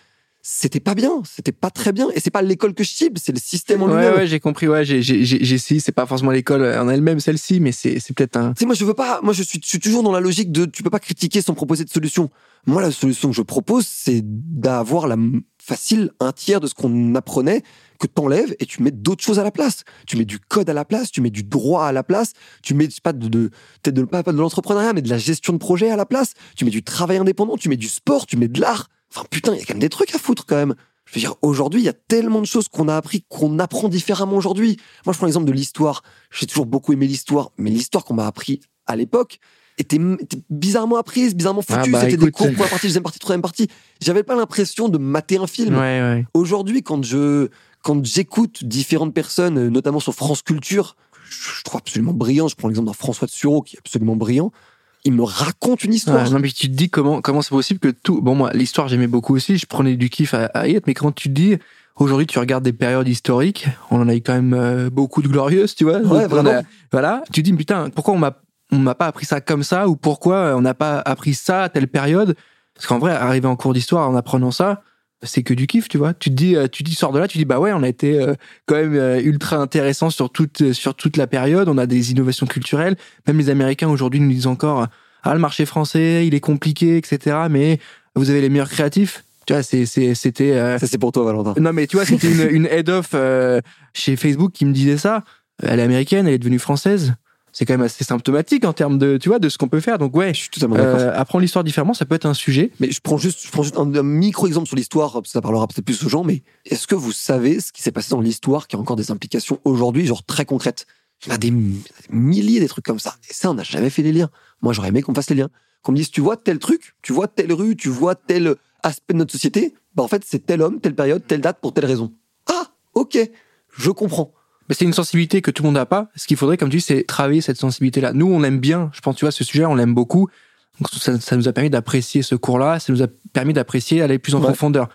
C'était pas bien, c'était pas très bien. Et c'est pas l'école que je cible, c'est le système en Ouais, lui-même. ouais, j'ai compris. Ouais, j'ai, j'ai, j'ai, essayé. C'est pas forcément l'école en elle-même, celle-ci, mais c'est, c'est peut-être un. Tu sais, moi, je veux pas, moi, je suis, je suis toujours dans la logique de, tu peux pas critiquer sans proposer de solution. Moi, la solution que je propose, c'est d'avoir la facile un tiers de ce qu'on apprenait que t'enlèves et tu mets d'autres choses à la place. Tu mets du code à la place, tu mets du droit à la place, tu mets, je sais pas, de, de, peut-être de, pas, pas de l'entrepreneuriat, mais de la gestion de projet à la place. Tu mets du travail indépendant, tu mets du sport, tu mets de l'art. Enfin, putain, il y a quand même des trucs à foutre, quand même. Je veux dire, aujourd'hui, il y a tellement de choses qu'on a appris, qu'on apprend différemment aujourd'hui. Moi, je prends l'exemple de l'histoire. J'ai toujours beaucoup aimé l'histoire, mais l'histoire qu'on m'a appris à l'époque était, était bizarrement apprise, bizarrement foutue. Ah bah, C'était des cours, première partie, deuxième partie, troisième partie. J'avais pas l'impression de mater un film. Ouais, ouais. Aujourd'hui, quand je quand j'écoute différentes personnes, euh, notamment sur France Culture, je trouve absolument brillant. Je prends l'exemple d'un François de Sureau qui est absolument brillant. Il me raconte une histoire. Ouais, non, mais tu te dis comment, comment c'est possible que tout. Bon, moi, l'histoire, j'aimais beaucoup aussi. Je prenais du kiff à, à y être, mais quand tu te dis. Aujourd'hui, tu regardes des périodes historiques, on en a eu quand même euh, beaucoup de glorieuses, tu vois. Ouais, a- vraiment. voilà, tu te dis putain, pourquoi on m'a on m'a pas appris ça comme ça? Ou pourquoi on n'a pas appris ça à telle période? Parce qu'en vrai, arriver en cours d'histoire en apprenant ça, c'est que du kiff, tu vois. Tu te dis, euh, tu dis, sors de là, tu dis, bah ouais, on a été euh, quand même euh, ultra intéressant sur toute, sur toute la période. On a des innovations culturelles. Même les Américains aujourd'hui nous disent encore, ah, le marché français, il est compliqué, etc. Mais vous avez les meilleurs créatifs. Tu vois, c'était. Ça, c'est pour toi, Valentin. Non, mais tu vois, c'était une, une head-off chez Facebook qui me disait ça. Elle est américaine, elle est devenue française c'est quand même assez symptomatique en termes de, tu vois, de ce qu'on peut faire. Donc ouais, je suis totalement. Euh, apprendre l'histoire différemment, ça peut être un sujet. Mais je prends juste, je prends juste un, micro exemple sur l'histoire, ça parlera peut-être plus aux gens. Mais est-ce que vous savez ce qui s'est passé dans l'histoire qui a encore des implications aujourd'hui, genre très concrètes? Il y a des, milliers des trucs comme ça. Et ça, on n'a jamais fait les liens. Moi, j'aurais aimé qu'on fasse les liens, qu'on me dise, tu vois tel truc, tu vois telle rue, tu vois tel aspect de notre société. Bah en fait, c'est tel homme, telle période, telle date pour telle raison. Ah, ok, je comprends c'est une sensibilité que tout le monde n'a pas. Ce qu'il faudrait, comme tu dis, c'est travailler cette sensibilité-là. Nous, on aime bien, je pense, tu vois, ce sujet, on l'aime beaucoup. Donc, ça, nous a permis d'apprécier ce cours-là, ça nous a permis d'apprécier, aller plus en profondeur.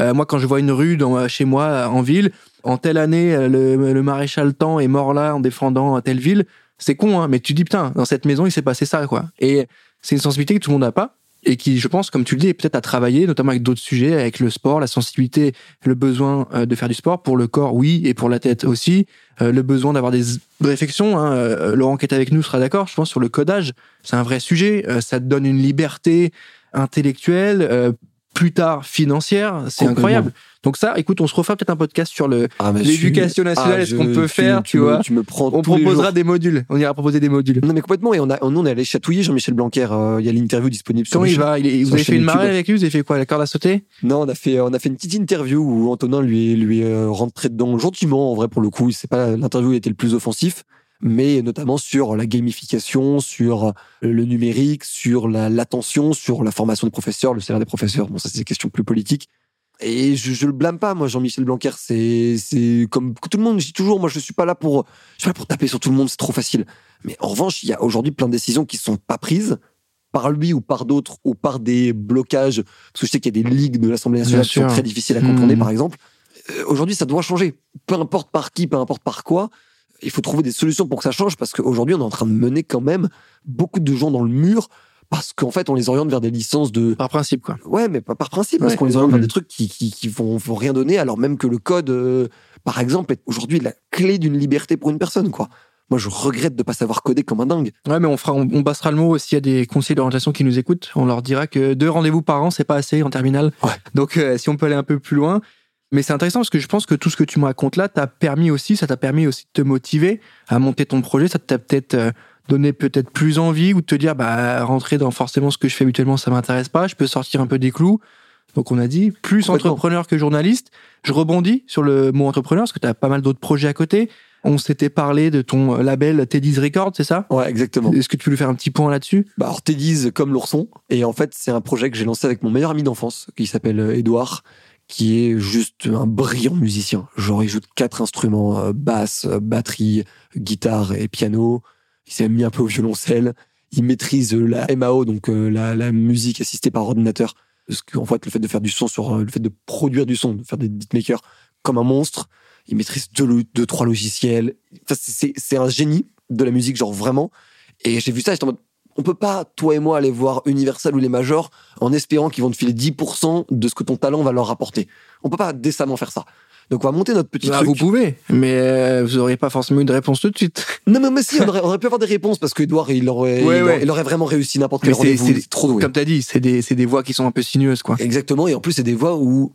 Euh, moi, quand je vois une rue dans, chez moi, en ville, en telle année, euh, le, maréchal Temps est mort là en défendant telle ville, c'est con, hein, mais tu dis, putain, dans cette maison, il s'est passé ça, quoi. Et c'est une sensibilité que tout le monde n'a pas et qui, je pense, comme tu le dis, est peut-être à travailler, notamment avec d'autres sujets, avec le sport, la sensibilité, le besoin euh, de faire du sport pour le corps, oui, et pour la tête aussi, euh, le besoin d'avoir des réflexions. Hein. Euh, Laurent qui est avec nous sera d'accord, je pense, sur le codage. C'est un vrai sujet. ça te donne une liberté intellectuelle, plus tard financière. C'est incroyable. Donc ça, écoute, on se refera peut-être un podcast sur le ah, l'éducation nationale, ah, est-ce qu'on peut faire, tu, vois Tu me prends. On proposera des modules. On ira proposer des modules. Non mais complètement. Et on a, on est allé chatouiller Jean-Michel Blanquer. Euh, il y a l'interview disponible. Comment il va Vous avez fait une marée avec lui Vous avez fait quoi La corde à sauter? Non, on a fait, on a fait une petite interview où Antonin lui, lui euh, rentré dedans gentiment. En vrai, pour le coup, c'est pas l'interview était le plus offensif mais notamment sur la gamification, sur le numérique, sur l'attention, sur la formation des professeurs, le salaire des professeurs. Bon, ça, c'est des questions plus politiques. Et je, je le blâme pas, moi, Jean-Michel Blanquer. C'est, c'est comme tout le monde. Je dis toujours, moi, je suis pas là pour, je suis là pour taper sur tout le monde. C'est trop facile. Mais en revanche, il y a aujourd'hui plein de décisions qui sont pas prises par lui ou par d'autres ou par des blocages. Parce que je sais qu'il y a des ligues de l'Assemblée nationale qui sont très difficiles à contourner, mmh. par exemple. Euh, aujourd'hui, ça doit changer. Peu importe par qui, peu importe par quoi. Il faut trouver des solutions pour que ça change parce qu'aujourd'hui, on est en train de mener quand même beaucoup de gens dans le mur parce qu'en fait, on les oriente vers des licences de. Par principe, quoi. Ouais, mais pas par principe, parce qu'on les oriente vers des trucs qui, qui, qui vont, vont, rien donner, alors même que le code, euh, par exemple, est aujourd'hui la clé d'une liberté pour une personne, quoi. Moi, je regrette de pas savoir coder comme un dingue. Ouais, mais on fera, on, passera le mot s'il y a des conseillers d'orientation qui nous écoutent. On leur dira que deux rendez-vous par an, c'est pas assez en terminale. Ouais. Donc, euh, si on peut aller un peu plus loin. Mais c'est intéressant parce que je pense que tout ce que tu me racontes là t'a permis aussi, ça t'a permis aussi de te motiver à monter ton projet. Ça t'a peut-être euh, donner peut-être plus envie ou de te dire bah rentrer dans forcément ce que je fais habituellement ça m'intéresse pas je peux sortir un peu des clous. Donc on a dit plus entrepreneur que journaliste. Je rebondis sur le mot entrepreneur parce que tu as pas mal d'autres projets à côté. On s'était parlé de ton label Teddy's Records, c'est ça? Ouais, exactement. Est-ce que tu peux nous faire un petit point là-dessus? Bah alors Teddy's comme l'ourson. Et en fait, c'est un projet que j'ai lancé avec mon meilleur ami d'enfance qui s'appelle Edouard qui est juste un brillant musicien. Genre il joue quatre instruments euh, basse, batterie, guitare et piano il s'est mis un peu au violoncelle, il maîtrise la MAO, donc euh, la, musique assistée par ordinateur. Parce qu'en fait, le fait de faire du son sur, euh, le fait de produire du son, de faire des beatmakers comme un monstre, il maîtrise deux, deux trois logiciels. c'est un génie de la musique, genre vraiment. Et j'ai vu ça, j'étais en mode, on peut pas, toi et moi, aller voir Universal ou les majors en espérant qu'ils vont te filer 10% de ce que ton talent va leur rapporter. On peut pas décemment faire ça. Donc on va monter notre petit bah, truc. Vous pouvez, mais euh, vous n'auriez pas forcément eu de réponse tout de suite. *laughs* Non, mais, mais si, on aurait, pu avoir des réponses parce que Edouard, il aurait, il, aurait vraiment réussi n'importe quel rendez-vous. C'est trop doué. Comme tu as dit, c'est des, des voix qui sont un peu sinueuses, quoi. Exactement, et en plus, c'est des voix où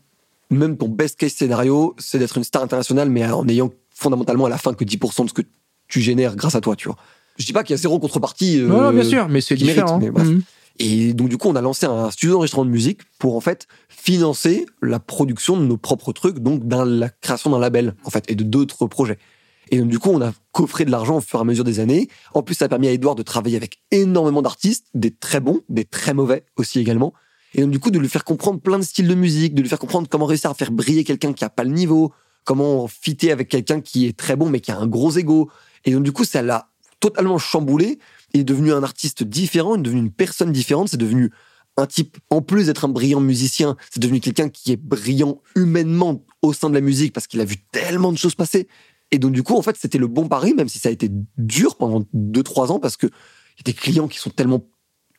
même ton best case scénario, c'est d'être une star internationale, mais en ayant fondamentalement à la fin que 10% de ce que tu génères grâce à toi, tu vois. Je dis pas qu'il y a zéro contrepartie. Euh, non, bien sûr, mais c'est différent. mais bref. Mhm. Et donc, du coup, on a lancé un studio d'enregistrement de musique pour, en fait, financer la production de nos propres trucs, donc dans la création d'un label, en fait, et de d'autres projets. Et donc, du coup, on a coffré de l'argent au fur et à mesure des années. En plus, ça a permis à Edouard de travailler avec énormément d'artistes, des très bons, des très mauvais aussi également. Et donc, du coup, de lui faire comprendre plein de styles de musique, de lui faire comprendre comment réussir à faire briller quelqu'un qui a pas le niveau, comment fitter avec quelqu'un qui est très bon mais qui a un gros ego. Et donc, du coup, ça l'a totalement chamboulé est devenu un artiste différent, il est devenu une personne différente, c'est devenu un type, en plus d'être un brillant musicien, c'est devenu quelqu'un qui est brillant humainement au sein de la musique parce qu'il a vu tellement de choses passer. Et donc, du coup, en fait, c'était le bon pari, même si ça a été dur pendant 2-3 ans parce que y a des clients qui sont tellement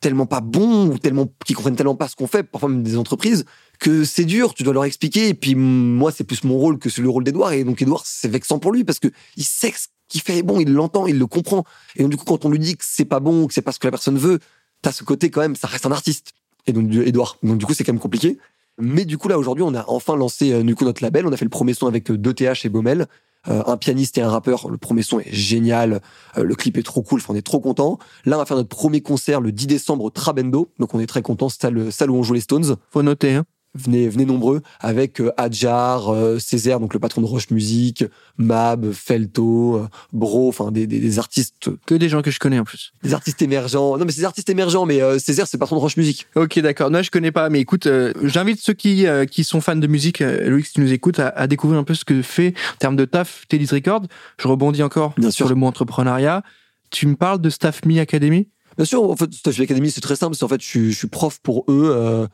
tellement pas bons ou tellement qui comprennent tellement pas ce qu'on fait, parfois même des entreprises, que c'est dur. Tu dois leur expliquer. Et puis moi, c'est plus mon rôle que le rôle d'Edouard. Et donc Edouard, c'est vexant pour lui parce que il sait ce qu'il fait est bon, il l'entend, il le comprend. Et donc du coup, quand on lui dit que c'est pas bon, que c'est pas ce que la personne veut, t'as ce côté quand même, ça reste un artiste. Et donc Edouard. Donc du coup, c'est quand même compliqué. Mais du coup, là, aujourd'hui, on a enfin lancé euh, du coup notre label. On a fait le premier son avec 2TH euh, et Baumel. Euh, un pianiste et un rappeur. Le premier son est génial. le clip est trop cool. on est trop content. Là, on va faire notre premier concert le 10 décembre au Trabendo. Donc, on est très content. C'est le salle où on joue les Stones. Faut noter, hein venez, venez nombreux, avec euh, Adjar, euh, Césaire, donc le patron de Roche Music, Mab, Felto, euh, Bro, enfin des, des, artistes. Que des gens que je connais en plus. Des artistes émergents. Non, mais c'est des artistes émergents, mais Césaire, c'est le patron de Roche Music. Ok, d'accord. Non, je connais pas, mais écoute, j'invite ceux qui, qui sont fans de musique, Louis, si tu nous écoutes, à, découvrir un peu ce que fait en termes de taf Télé Record. Je rebondis encore Bien sur le mot entrepreneuriat. Tu me parles de Staff Me Academy? Bien sûr, en fait, Staff Me Academy, c'est très simple. C'est en fait, je, je, suis prof pour eux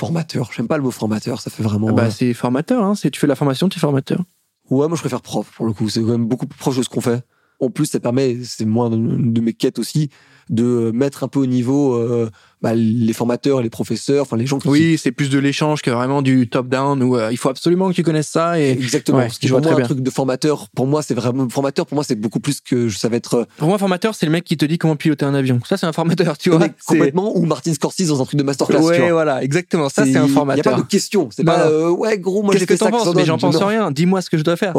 formateur. J'aime pas le mot formateur, ça fait vraiment. Ah bah, c'est formateur, hein. tu fais la formation, tu es formateur. Ouais, moi je préfère prof pour le coup. C'est quand même beaucoup plus proche de ce qu'on fait. En plus, ça permet, c'est moins de mes quêtes aussi, de mettre un peu au niveau euh, bah, les formateurs, les professeurs, enfin les gens qui... Oui, c'est plus de l'échange que vraiment du top-down où euh, il faut absolument que tu connaisses ça. Et... Exactement. Ouais, ce qui est un truc de formateur, pour moi, c'est vraiment... Formateur, pour moi, c'est beaucoup plus que ça va être... Euh, pour moi, formateur, c'est le mec qui te dit comment piloter un avion. Ça, c'est un formateur, tu vois. Complètement. Ou Martin Scorsese dans un truc de masterclass. Ouais, voilà, exactement. Ça, c'est un formateur. Il n'y a pas de question. C'est pas, ouais, gros, moi j'ai fait ça. Penses, mais j'en pense rien. Dis-moi ce que je dois faire.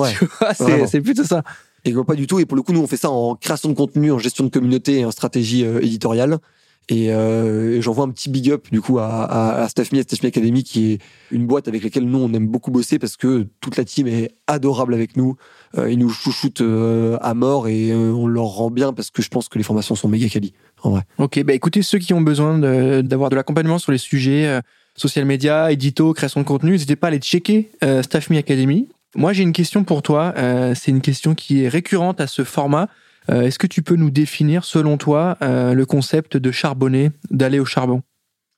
*laughs* c'est plutôt ça. Et pas du tout. Et pour le coup, nous, on fait ça en création de contenu, en gestion de communauté et en stratégie euh, éditoriale. Et, euh, j'envoie un petit big up du coup à, à, à Staff Me, à Staff Me Academy, qui est une boîte avec laquelle nous on aime beaucoup bosser parce que toute la team est adorable avec nous. Euh, ils nous chouchoutent à mort et on leur rend bien parce que je pense que les formations sont méga quali. En vrai. Ok, bah écoutez ceux qui ont besoin d'avoir de, l'accompagnement sur les sujets social media, édito, création de contenu, n'hésitez pas à aller checker Staff Me Academy. Moi, j'ai une question pour toi. Euh, c'est une question qui est récurrente à ce format. Euh, est-ce que tu peux nous définir, selon toi, euh, le concept de charbonner, d'aller au charbon?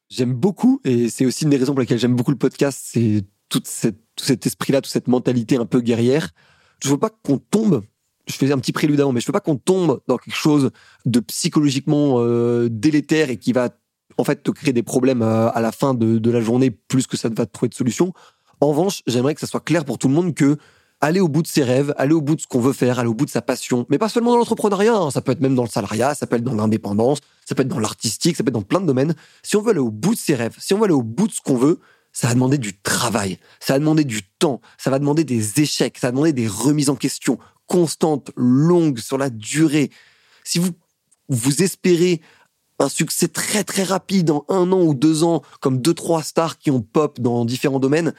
J'aime beaucoup, et c'est aussi une des raisons pour lesquelles j'aime beaucoup le podcast, c'est tout, cet esprit-là, toute cette mentalité un peu guerrière. Je veux pas qu'on tombe, je fais un petit prélude avant, mais je veux pas qu'on tombe dans quelque chose de psychologiquement délétère et qui va en fait te créer des problèmes à la fin de, de la journée plus que ça ne va te trouver de solution. En revanche, j'aimerais que ça soit clair pour tout le monde que aller au bout de ses rêves, aller au bout de ce qu'on veut faire, aller au bout de sa passion, mais pas seulement dans l'entrepreneuriat, hein. ça peut être même dans le salariat, ça peut être dans l'indépendance, ça peut être dans l'artistique, ça peut être dans plein de domaines. Si on veut aller au bout de ses rêves, si on veut aller au bout de ce qu'on veut, ça va demander du travail, ça va demander du temps, ça va demander des échecs, ça va demander des remises en question constantes, longues, sur la durée. Si vous, vous espérez un succès très très rapide en un an ou deux ans, comme deux trois stars qui ont pop dans différents domaines,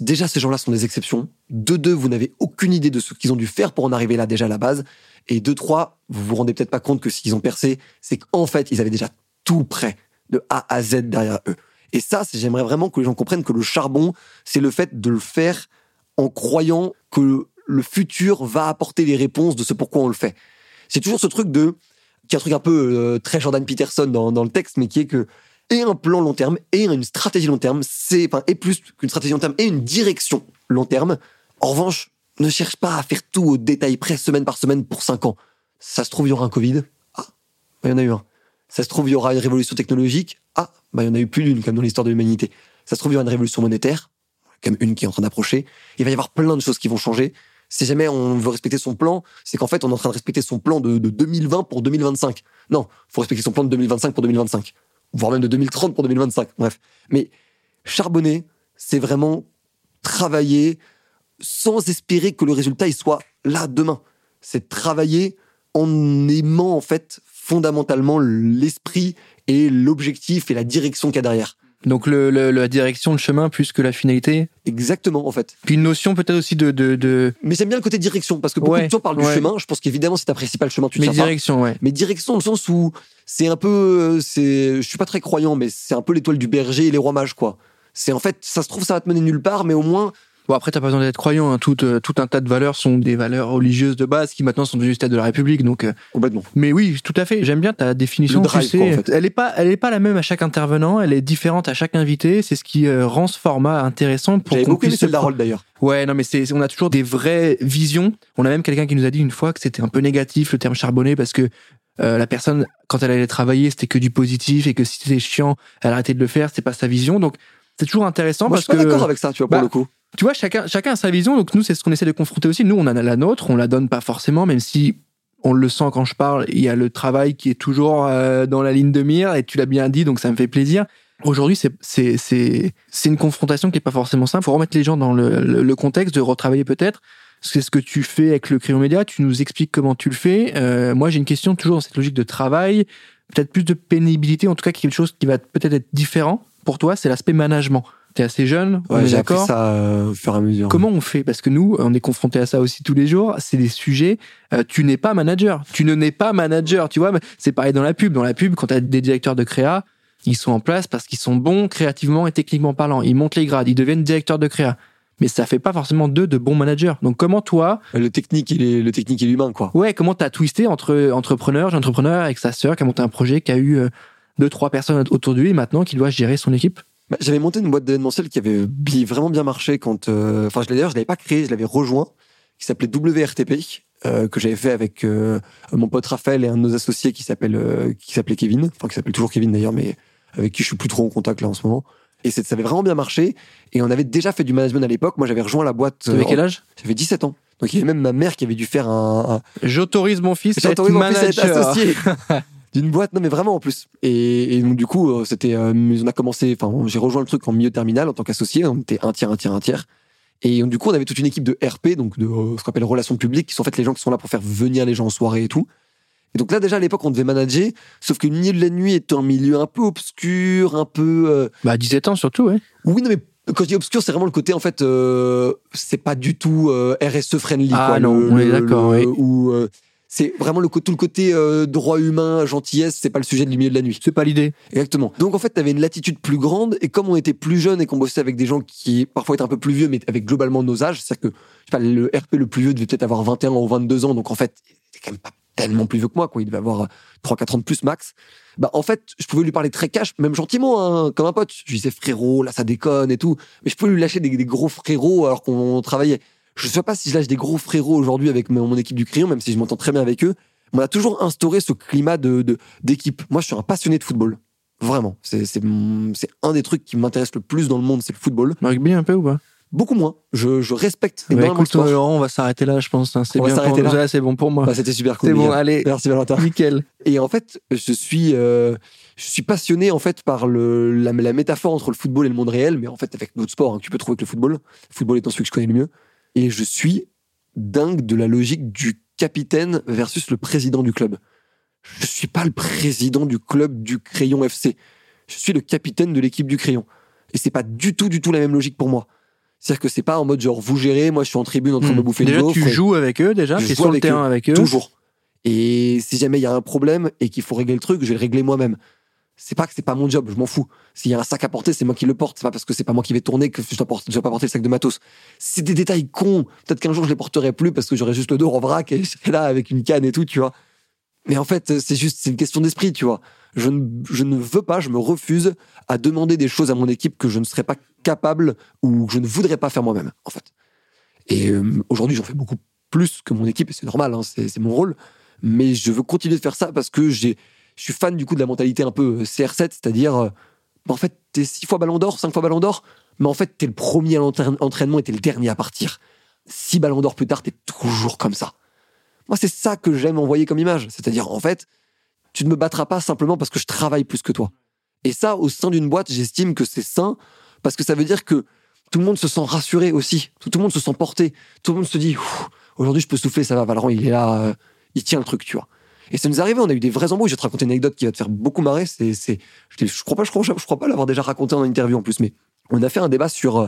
déjà ces gens-là sont des exceptions. De deux, vous n'avez aucune idée de ce qu'ils ont dû faire pour en arriver là déjà à la base. Et de trois, vous vous rendez peut-être pas compte que s'ils ont percé, c'est qu'en fait, ils avaient déjà tout prêt, de A à Z derrière eux. Et ça, j'aimerais vraiment que les gens comprennent que le charbon, c'est le fait de le faire en croyant que le futur va apporter les réponses de ce pourquoi on le fait. C'est toujours ce truc de, qui est un truc un peu euh, très Jordan Peterson dans, dans le texte, mais qui est que et un plan long terme et une stratégie long terme, c'est enfin et plus qu'une stratégie long terme et une direction long terme. En revanche, ne cherche pas à faire tout au détail près semaine par semaine pour 5 ans. Ça se trouve il y aura un Covid. Ah, bah, il y en a eu un. Ça se trouve il y aura une révolution technologique. Ah, bah il y en a eu plus d'une comme dans l'histoire de l'humanité. Ça se trouve il y aura une révolution monétaire, comme une qui est en train d'approcher. Il va y avoir plein de choses qui vont changer. Si jamais on veut respecter son plan, c'est qu'en fait on est en train de respecter son plan de, de 2020 pour 2025. Non, faut respecter son plan de 2025 pour 2025 voire même de 2030 pour 2025. Bref. Mais charbonner, c'est vraiment travailler sans espérer que le résultat il soit là demain. C'est travailler en aimant en fait fondamentalement l'esprit et l'objectif et la direction qu'il y a derrière. Donc le, la direction, le chemin, plus que la finalité. Exactement, en fait. Puis une notion peut-être aussi de, de, de... Mais j'aime bien le côté direction, parce que beaucoup de gens parlent du chemin. Je pense qu'évidemment, c'est ta principale chemin, tu Mais direction, ouais. Mais direction, dans le sens où c'est un peu, c'est, je suis pas très croyant, mais c'est un peu l'étoile du berger et les rois mages, quoi. C'est en fait, ça se trouve, ça va te mener nulle part, mais au moins, Bon, après, t'as pas besoin d'être croyant. Hein. Tout, euh, tout un tas de valeurs sont des valeurs religieuses de base qui maintenant sont devenues stade de la République. Donc, euh, Complètement. Mais oui, tout à fait. J'aime bien ta définition. drive, tu en fait. Elle est pas, elle est pas la même à chaque intervenant. Elle est différente à chaque invité. C'est ce qui euh, rend ce format intéressant pour qu'on puisse. J'avais beaucoup d'ailleurs. Ouais, non, mais c'est, on a toujours des vraies visions. On a même quelqu'un qui nous a dit une fois que c'était un peu négatif le terme charbonné parce que euh, la personne, quand elle allait travailler, c'était que du positif et que si c'était chiant, elle arrêtait de le faire, c'était pas sa vision. Donc, c'est toujours intéressant Moi, parce je suis pas que. d'accord avec ça, tu vois, pour Bah, le coup. Tu vois, chacun, chacun a sa vision. Donc, nous, c'est ce qu'on essaie de confronter aussi. Nous, on en a la nôtre, on la donne pas forcément, même si on le sent quand je parle. Il y a le travail qui est toujours euh, dans la ligne de mire et tu l'as bien dit, donc ça me fait plaisir. Aujourd'hui, c'est, une confrontation qui est pas forcément simple. Faut remettre les gens dans le, le- le contexte de retravailler peut-être. C'est ce que tu fais avec le crayon média. Tu nous expliques comment tu le fais. Euh, moi, j'ai une question toujours dans cette logique de travail, peut-être plus de pénibilité, en tout cas quelque chose qui va peut-être être différent pour toi, c'est l'aspect management. T'es assez jeune, Ouais, j'ai d'accord. ça euh, au fur et à mesure. Comment on fait? Parce que nous, on est confronté à ça aussi tous les jours. C'est des sujets. euh, tu n'es pas manager. Tu ne n'es pas manager. Tu vois, c'est pareil dans la pub. Dans la pub, quand tu as des directeurs de créa, ils sont en place parce qu'ils sont bons créativement et techniquement parlant. Ils montent les grades. Ils deviennent directeurs de créa. Mais ça fait pas forcément d'eux de bons managers. Donc comment toi, Le technique, il est, le technique et l'humain, quoi. ouais, comment t'as twisté entre entrepreneur, j'ai entrepreneur avec sa sœur qui a monté un projet, qui a eu euh, deux trois personnes autour de lui et maintenant qui doit gérer son équipe? Bah, J'avais monté une boîte d'événementiel qui avait vraiment bien marché quand. euh, Enfin, je l'ai- d'ailleurs, je l'avais pas créé, je l'avais rejoint, qui s'appelait WRTP, euh, que j'avais fait avec euh, mon pote Raphaël et un de nos associés qui s'appelle euh, qui s'appelait Kevin, enfin qui s'appelle toujours Kevin d'ailleurs, mais avec qui je suis plus trop en contact là en ce moment. Et ça avait vraiment bien marché. Et on avait déjà fait du management à l'époque. Moi, j'avais rejoint la boîte. T'avais quel âge? J'avais 17 ans. Donc il y avait même ma mère qui avait dû faire un, un, J'autorise mon fils à être mon fils à être manager. associé *laughs* d'une boîte. Non, mais vraiment en plus. Et, et donc du coup, euh, c'était, euh, on a commencé. Enfin, j'ai rejoint le truc en milieu terminal en tant qu'associé. On était un tiers, un tiers, un tiers. Et donc, du coup, on avait toute une équipe de RP, donc de euh, ce qu'on appelle relations publiques, qui sont en fait les gens qui sont là pour faire venir les gens en soirée et tout. Et donc là, déjà à l'époque, on devait manager, sauf que le milieu de la nuit est un milieu un peu obscur, un peu. euh, Bah 17 ans surtout, ouais. Oui, non, mais quand je dis obscur, c'est vraiment le côté, en fait, euh, c'est pas du tout RSE friendly. Ah quoi, non, le- on est d'accord, oui. Ou c'est vraiment le, tout le côté euh, droit humain, gentillesse, c'est pas le sujet du milieu de la nuit. C'est pas l'idée. Exactement. Donc en fait, t'avais une latitude plus grande, et comme on était plus jeunes et qu'on bossait avec des gens qui parfois étaient un peu plus vieux, mais avec globalement nos âges, c'est-à-dire que je sais pas, le RP le plus vieux devait peut-être avoir 21 ou 22 ans, donc en fait, il était quand même pas tellement plus vieux que moi, quoi. Il devait avoir 3-4 ans de plus max. Bah en fait, je pouvais lui parler très cash, même gentiment, hein, comme un pote. Je lui disais frérot, là ça déconne et tout, mais je pouvais lui lâcher des, des gros frérots alors qu'on travaillait. Je sais pas si je lâche des gros frérots aujourd'hui avec mon équipe du crayon, même si je m'entends très bien avec eux. On a toujours instauré ce climat de d'équipe. Moi, je suis un passionné de football. Vraiment. C'est un des trucs qui m'intéresse le plus dans le monde, c'est le football. Rugby un peu ou pas? Beaucoup moins. Je, je respecte Bah, énormément le écoute, sport. On va s'arrêter là, je pense. hein. C'est bien pour s'arrêter nous. c'est bon pour moi. Bah, C'était super cool. c'est bon, allez, Merci Valentin. nickel. Et en fait, je suis, euh, je suis passionné en fait par le, la, la métaphore entre le football et le monde réel, mais en fait avec d'autres sports hein, que tu peux trouver avec le football. Le football étant celui que je connais le mieux. Et je suis dingue de la logique du capitaine versus le président du club. Je suis pas le président du club du Crayon FC. Je suis le capitaine de l'équipe du Crayon. Et c'est pas du tout, du tout la même logique pour moi. C'est-à-dire que c'est pas en mode genre vous gérez, moi je suis en tribune en train de me bouffer Hmm. Déjà, le gaufre. tu joues avec eux, déjà. T'es joue sur le terrain avec eux. Toujours. Et si jamais il y a un problème et qu'il faut régler le truc, je vais le régler moi-même. C'est pas que c'est pas mon job, je m'en fous. S'il y a un sac à porter, c'est moi qui le porte. C'est pas parce que c'est pas moi qui vais tourner que je dois, porter, je dois pas porter le sac de matos. C'est des détails cons. Peut-être qu'un jour je les porterai plus parce que j'aurai juste le dos en vrac et je serai là avec une canne et tout, tu vois. Mais en fait, c'est juste, c'est une question d'esprit, tu vois. Je ne, je ne veux pas, je me refuse à demander des choses à mon équipe que je ne serais pas capable ou que je ne voudrais pas faire moi-même, en fait. Et euh, aujourd'hui, j'en fais beaucoup plus que mon équipe, et c'est normal, hein, c'est mon rôle. Mais je veux continuer de faire ça parce que j'ai, je suis fan du coup de la mentalité un peu euh, CR7, c'est-à-dire, euh, en fait, t'es six fois ballon d'or, cinq fois ballon d'or, mais en fait, t'es le premier à l'entraîne- entraînement et t'es le dernier à partir. Six ballons d'or plus tard, t'es toujours comme ça. Moi, c'est ça que j'aime envoyer comme image. C'est-à-dire, en fait, tu ne me battras pas simplement parce que je travaille plus que toi. Et ça, au sein d'une boîte, j'estime que c'est sain parce que ça veut dire que tout le monde se sent rassuré aussi. Tout, le monde se sent porté. Tout le monde se dit, aujourd'hui, je peux souffler, ça va. Valorant, il est là, euh, il tient le truc, tu vois. Et ça nous est arrivé, on a eu des vrais embrouilles. Je vais te raconter une anecdote qui va te faire beaucoup marrer. C'est, c'est, je, je crois pas, je crois, je crois pas l'avoir déjà raconté en interview en plus, mais on a fait un débat sur, euh,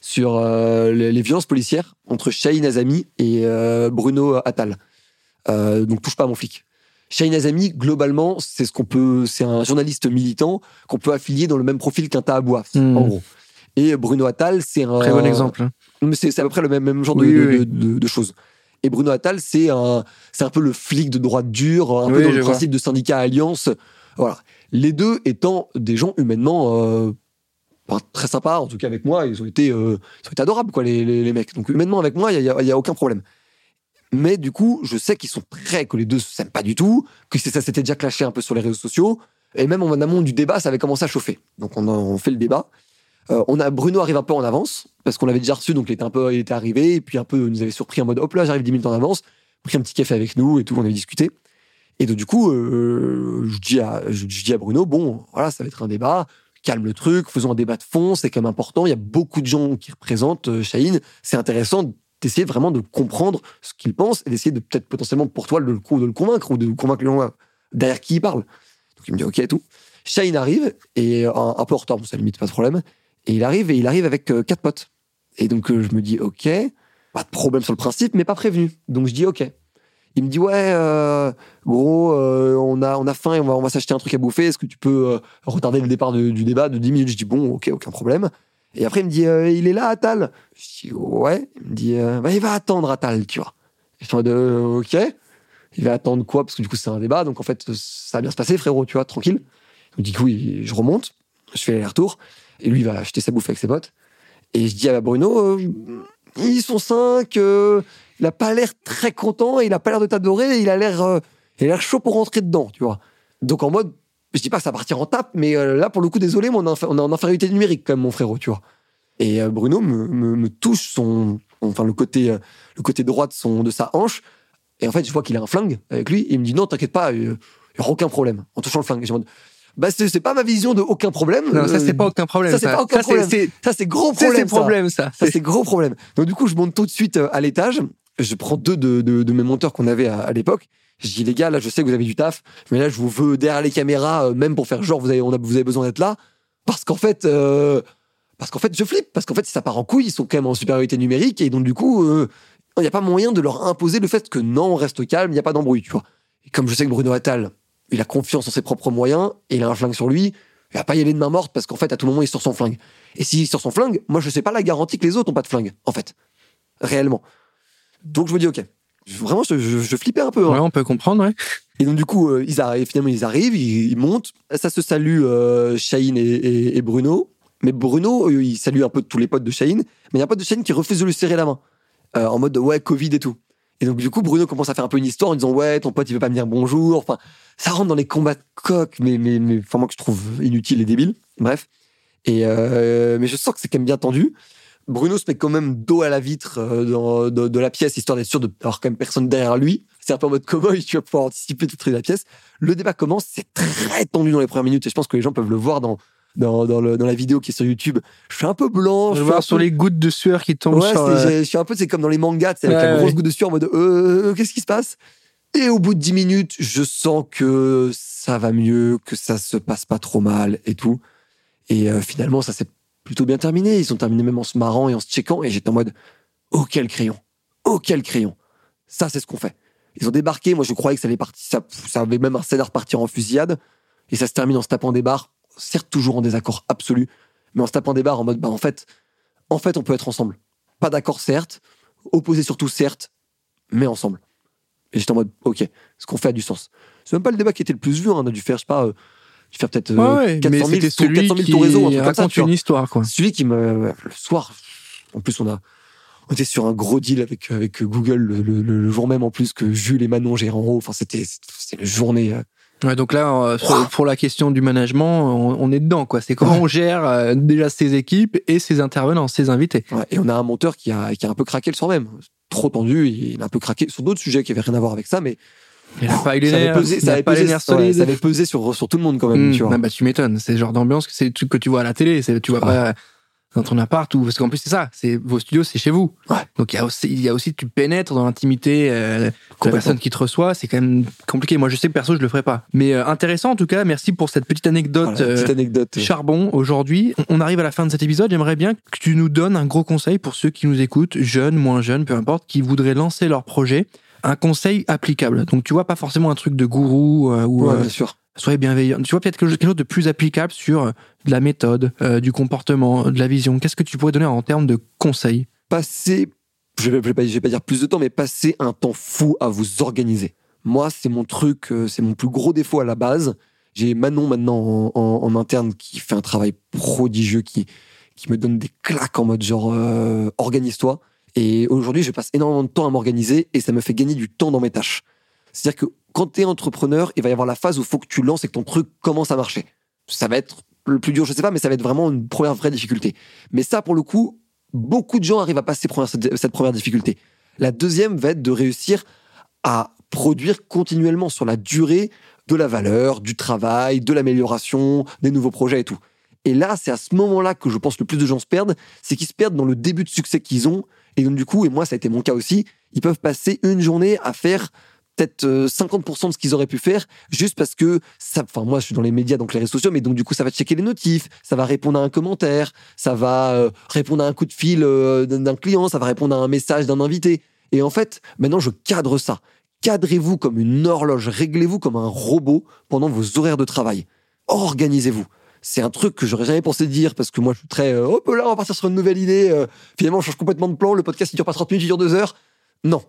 sur euh, les, les violences policières entre Shaheen Azami et euh, Bruno Attal. Euh, donc touche pas à mon flic. Shaheen Azami, globalement, c'est ce qu'on peut, c'est un journaliste militant qu'on peut affilier dans le même profil qu'un Tahabouaf, Hmm. en gros. Et Bruno Attal, c'est un Très bon exemple. mais c'est à peu près le même, même genre de, Oui, de- oui, de- de- de choses. Et Bruno Attal, c'est un, c'est un peu le flic de droite dure, un peu dans le vois. principe de syndicat alliance. Voilà. Les deux étant des gens humainement euh, très sympas, en tout cas avec moi, ils ont été, euh, ils ont été adorables, quoi, les, les, les mecs. Donc humainement avec moi, il n'y a, il y a aucun problème. Mais du coup, je sais qu'ils sont très, que les deux s'aiment pas du tout, que ça s'était déjà clashé un peu sur les réseaux sociaux. Et même en amont du débat, ça avait commencé à chauffer. Donc on, a, on fait le débat. Euh, on a Bruno arrive un peu en avance parce qu'on l'avait déjà reçu, donc il était un peu, il était arrivé et puis un peu nous avait surpris en mode hop là j'arrive 10 minutes en avance, pris un petit café avec nous et tout, on avait discuté. Et donc du coup, euh, je dis à je, dis à Bruno bon voilà ça va être un débat, calme le truc, faisons un débat de fond, c'est quand même important. Il y a beaucoup de gens qui représentent euh, c'est intéressant d'essayer vraiment de comprendre ce qu'il pense et d'essayer de peut-être potentiellement pour toi de le, de le convaincre ou de convaincre les gens derrière qui il parle. Donc il me dit ok et tout. Shaheen arrive et un, un peu en retard, bon, ça limite pas de problème. Et il arrive et il arrive avec euh, quatre potes. Et donc euh, je me dis ok, pas de problème sur le principe, mais pas prévenu. Donc je dis ok. Il me dit ouais, euh, gros, on a on a faim et on va on va s'acheter un truc à bouffer. Est-ce que tu peux retarder le départ du débat de 10 minutes? Je dis bon, ok, aucun problème. Et après il me dit il est là Atal? Je dis ouais. Il me dit bah, il va attendre Atal, tu vois. Et je suis en mode ok. Il va attendre quoi? Parce que du coup c'est un débat, donc en fait ça va bien se passer frérot, tu vois, tranquille. Donc du coup je remonte, je fais l'aller-retour et lui va acheter sa bouffe avec ses potes. Et je dis à Bruno, euh, ils sont cinq, euh, il a pas l'air très content, il a pas l'air de t'adorer, il a l'air, euh, l'air chaud pour rentrer dedans, tu vois. Donc en mode, je dis pas que ça va partir en tape, mais là pour le coup, désolé, mais on, est en- infériorité numérique quand même, mon frérot, tu vois. Et Bruno me, me, me touche son, enfin le côté, le côté droit de son, de sa hanche, et en fait je vois qu'il a un flingue avec lui, et il me dit non, t'inquiète pas, il y aura aucun problème en touchant le flingue. Je en mode, bah c'est c'est pas ma vision de aucun problème. Non, ça, Euh, c'est pas aucun problème. ça, c'est pas aucun problème. ça c'est gros problème. c'est ça. problème, ça. Ça, c'est gros problème. Donc, du coup, je monte tout de suite euh, à l'étage. Je prends deux de, de, de mes monteurs qu'on avait à, à l'époque. Je dis, les gars, là, je sais que vous avez du taf, mais là, je vous veux derrière les caméras, euh, même pour faire genre, vous avez, on a, vous avez besoin d'être là. Parce qu'en fait, euh, parce qu'en fait, je flippe. Parce qu'en fait, si ça part en couille, ils sont quand même en supériorité numérique. Et donc, du coup, euh, il n'y a pas moyen de leur imposer le fait que non, on reste calme, il n'y a pas d'embrouille, tu vois. Et comme je sais que Bruno Attal, il a confiance en ses propres moyens, et il a un flingue sur lui, il va pas y aller de main morte parce qu'en fait, à tout moment, il sort son flingue. Et s'il sort son flingue, moi, je sais pas la garantie que les autres ont pas de flingue, en fait. Réellement. Donc, je me dis, OK. Vraiment, je, je- je flippais un peu. hein. Ouais, on peut comprendre, ouais. Et donc, du coup, euh, ils arrivent, finalement, ils arrivent, ils, ils montent. Ça se salue euh, Shaheen et, et- et Bruno. Mais Bruno, euh, il salue un peu tous les potes de Shaheen. Mais il y a un pote de Shaheen qui refuse de lui serrer la main. Euh, en mode, ouais, Covid et tout. Et donc, du coup, Bruno commence à faire un peu une histoire en disant, ouais, ton pote, il veut pas me dire bonjour. Enfin, ça rentre dans les combats de coq, mais, mais, enfin, moi, que je trouve inutile et débile. Bref. Et, euh, mais je sens que c'est quand même bien tendu. Bruno se met quand même dos à la vitre euh, de la pièce, histoire d'être sûr d'avoir quand même personne derrière lui. C'est un peu en mode cowboy, tu vas pouvoir anticiper tout le truc de la pièce. Le débat commence, c'est très tendu dans les premières minutes, et je pense que les gens peuvent le voir dans, dans, dans, le- dans la vidéo qui est sur YouTube. Je suis un peu blanc, Je je voir sur peu- les gouttes de sueur qui tombent Ouais, sur. euh, je suis un peu, c'est comme dans les mangas, c'est avec Ouais, la grosse ouais. goutte de sueur en mode euh, qu'est-ce qui se passe? Et au bout de 10 minutes, je sens que ça va mieux, que ça se passe pas trop mal et tout. Et euh, finalement, ça s'est plutôt bien terminé. Ils ont terminé même en se marrant et en se checkant. Et j'étais en mode oh quel crayon Oh quel crayon Ça, c'est ce qu'on fait. Ils ont débarqué. Moi, je croyais que ça allait partir. Ça, ça avait même un scénar partir en fusillade. Et ça se termine en se tapant des barres. Certes, toujours en désaccord absolu. Mais en se tapant des barres en mode bah en fait, en fait, on peut être ensemble. Pas d'accord, certes. Opposé surtout, certes. Mais ensemble. Et j'étais en mode ok, ce qu'on fait a du sens. C'est même pas le débat qui était le plus vu. hein. On a dû faire, je sais pas, euh, dû faire peut-être Ouais, euh, ouais, 400 mais 000, c'était celui 400 000 qui tours réseau, un truc comme ça. raconte tu vois. une histoire, quoi. Celui qui me. Le soir, en plus, on a. On était sur un gros deal avec, avec Google le, le- le jour même en plus que Jules et Manon géraient en haut. Enfin, c'était c'était une journée. Ouais, donc là, euh, pour la question du management, on, est dedans, quoi. C'est comment on gère euh, déjà ses équipes et ses intervenants, ses invités. ouais. Et on a un monteur qui a, qui a un peu craqué le soir même. Trop tendu, il a un peu craqué sur d'autres sujets qui avaient rien à voir avec ça, mais Il a pas eu les ça avait pesé, ça avait pesé, ouais, ça avait pesé sur, sur tout le monde quand même. Mmh. tu vois. Ah bah, tu m'étonnes. C'est le genre d'ambiance que c'est que tu vois à la télé. Tu vois Ouais. pas dans ton appart ou parce qu'en plus c'est ça. C'est vos studios, c'est chez vous. Ouais. Donc il y a aussi, il y a aussi tu pénètres dans l'intimité euh, de la personne qui te reçoit. C'est quand même compliqué. Moi, je sais que perso, je le ferai pas. Mais euh, intéressant en tout cas. Merci pour cette petite anecdote. Voilà, euh, petite anecdote. Charbon, aujourd'hui, on arrive à la fin de cet épisode. J'aimerais bien que tu nous donnes un gros conseil pour ceux qui nous écoutent, jeunes, moins jeunes, peu importe, qui voudraient lancer leur projet. Un conseil applicable. Donc, tu vois, pas forcément un truc de gourou euh, ou Ouais, euh, bien sûr. Soyez bienveillant. Tu vois, peut-être quelque chose de plus applicable sur euh, de la méthode, euh, du comportement, de la vision. Qu'est-ce que tu pourrais donner en termes de conseils? Passer, je je vais pas, dire plus de temps, mais passer un temps fou à vous organiser. Moi, c'est mon truc, euh, c'est mon plus gros défaut à la base. J'ai Manon maintenant en, interne qui fait un travail prodigieux, qui, qui me donne des claques en mode genre organise-toi. Et aujourd'hui, je passe énormément de temps à m'organiser et ça me fait gagner du temps dans mes tâches. C'est-à-dire que quand tu es entrepreneur, il va y avoir la phase où il faut que tu lances et que ton truc commence à marcher. Ça va être le plus dur, je sais pas, mais ça va être vraiment une première vraie difficulté. Mais ça, pour le coup, beaucoup de gens arrivent à passer cette première difficulté. La deuxième va être de réussir à produire continuellement sur la durée de la valeur, du travail, de l'amélioration, des nouveaux projets et tout. Et là, c'est à ce moment-là que je pense que le plus de gens se perdent, c'est qu'ils se perdent dans le début de succès qu'ils ont. Et donc, du coup, et moi, ça a été mon cas aussi, ils peuvent passer une journée à faire peut-être 50% euh, de ce qu'ils auraient pu faire juste parce que ça enfin moi je suis dans les médias donc les réseaux sociaux mais donc du coup ça va checker les notifs ça va répondre à un commentaire ça va euh, répondre à un coup de fil euh, d'un client ça va répondre à un message d'un invité. Et en fait maintenant je cadre ça. Cadrez-vous comme une horloge réglez-vous comme un robot pendant vos horaires de travail. Organisez-vous. C'est un truc que j'aurais jamais pensé dire parce que moi je suis très hop là on va partir sur une nouvelle idée finalement je change complètement de plan le podcast il dure pas 30 minutes il dure 2 heures. Non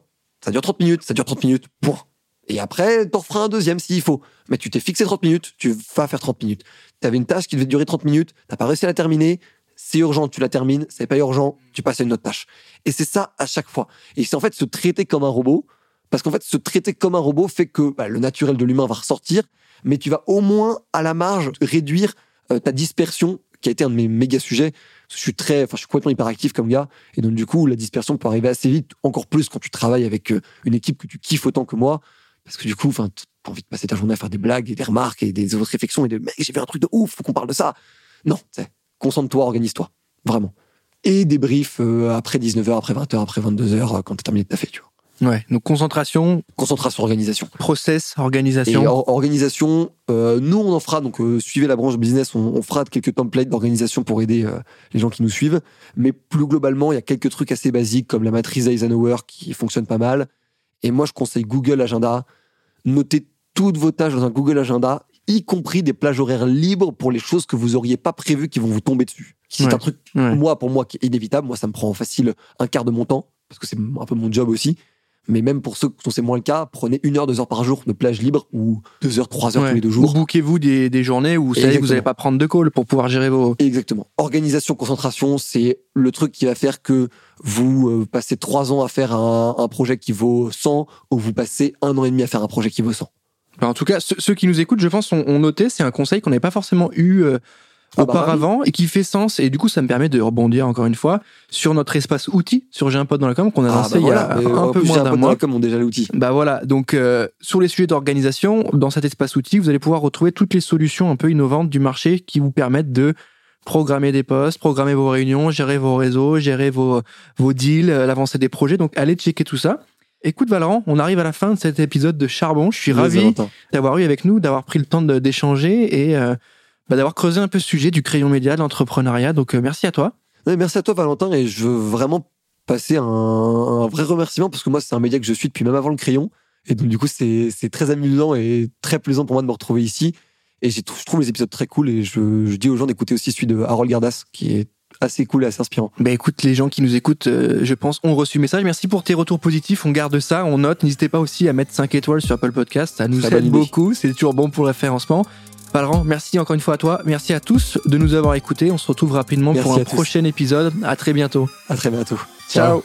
ça dure 30 minutes, ça dure 30 minutes, point. Et après, t'en feras un deuxième s'il faut. Mais tu t'es fixé 30 minutes, tu vas faire 30 minutes. Tu avais une tâche qui devait durer 30 minutes, t'as pas réussi à la terminer, c'est urgent, tu la termines, c'est pas urgent, tu passes à une autre tâche. Et c'est ça à chaque fois. Et c'est en fait se traiter comme un robot, parce qu'en fait, se traiter comme un robot fait que bah, le naturel de l'humain va ressortir, mais tu vas au moins à la marge réduire euh, ta dispersion, qui a été un de mes méga sujets je suis très, enfin, je suis complètement hyperactif comme gars. Et donc, du coup, la dispersion peut arriver assez vite, encore plus quand tu travailles avec euh, une équipe que tu kiffes autant que moi. Parce que du coup, enfin, t'as envie de passer ta journée à faire des blagues et des remarques et des autres réflexions et de, mec, j'ai vu un truc de ouf, faut qu'on parle de ça. Non, concentre-toi, organise-toi. Vraiment. Et débrief euh, après 19h, après 20h, après 22h, euh, quand t'as terminé de taffer, tu vois. Ouais, donc concentration. Concentration, organisation. Process, organisation. Et organisation, euh, nous on en fera, donc euh, suivez la branche business, on, fera quelques templates d'organisation pour aider euh, les gens qui nous suivent. Mais plus globalement, il y a quelques trucs assez basiques comme la matrice Eisenhower qui fonctionne pas mal. Et moi je conseille Google Agenda. Notez toutes vos tâches dans un Google Agenda, y compris des plages horaires libres pour les choses que vous auriez pas prévues qui vont vous tomber dessus. C'est un truc, moi, pour moi, qui est inévitable. Moi, ça me prend facile un quart de mon temps, parce que c'est un peu mon job aussi. Mais même pour ceux dont c'est moins le cas, prenez une heure, deux heures par jour de plage libre ou deux heures, trois heures tous les deux jours. Ou bouquez-vous des, des, journées où vous savez que vous n'allez pas prendre de call pour pouvoir gérer vos. Exactement. Organisation, concentration, c'est le truc qui va faire que vous euh, passez trois ans à faire un, un, projet qui vaut 100 ou vous passez un an et demi à faire un projet qui vaut 100. Ben, en tout cas, ceux, qui nous écoutent, je pense, ont, ont noté. C'est un conseil qu'on n'avait pas forcément eu. Euh, auparavant et qui fait sens. Et du coup, ça me permet de rebondir encore une fois sur notre espace outils sur J'ai un pote dans la com qu'on a ah, lancé bah il y a un peu moins d'un mois. Comme on déjà l'outil. Bah voilà. Donc euh, sur les sujets d'organisation, dans cet espace outils, vous allez pouvoir retrouver toutes les solutions un peu innovantes du marché qui vous permettent de programmer des postes, programmer vos réunions, gérer vos réseaux, gérer vos vos deals, euh, l'avancée des projets. Donc allez checker tout ça. Écoute Valorant, on arrive à la fin de cet épisode de Charbon. Je suis ravi d'avoir eu avec nous, d'avoir pris le temps d'échanger et euh, bah, d'avoir creusé un peu ce sujet du crayon média, de l'entrepreneuriat. Donc, euh, merci à toi. merci à toi, Valentin. Et je veux vraiment passer un, vrai remerciement parce que moi, c'est un média que je suis depuis même avant le crayon. Et donc, du coup, c'est très amusant et très plaisant pour moi de me retrouver ici. Et je trouve les épisodes très cool. Et je, dis aux gens d'écouter aussi celui de Harold Gardas, qui est assez cool et assez inspirant. Bah écoute, les gens qui nous écoutent, euh, je pense, ont reçu le message. Merci pour tes retours positifs. On garde ça, on note. N'hésitez pas aussi à mettre 5 étoiles sur Apple Podcast. Ça nous aide beaucoup. C'est toujours bon pour le référencement. Valran, merci encore une fois à toi. Merci à tous de nous avoir écoutés. On se retrouve rapidement pour un prochain épisode. À très bientôt. À très bientôt. Ciao.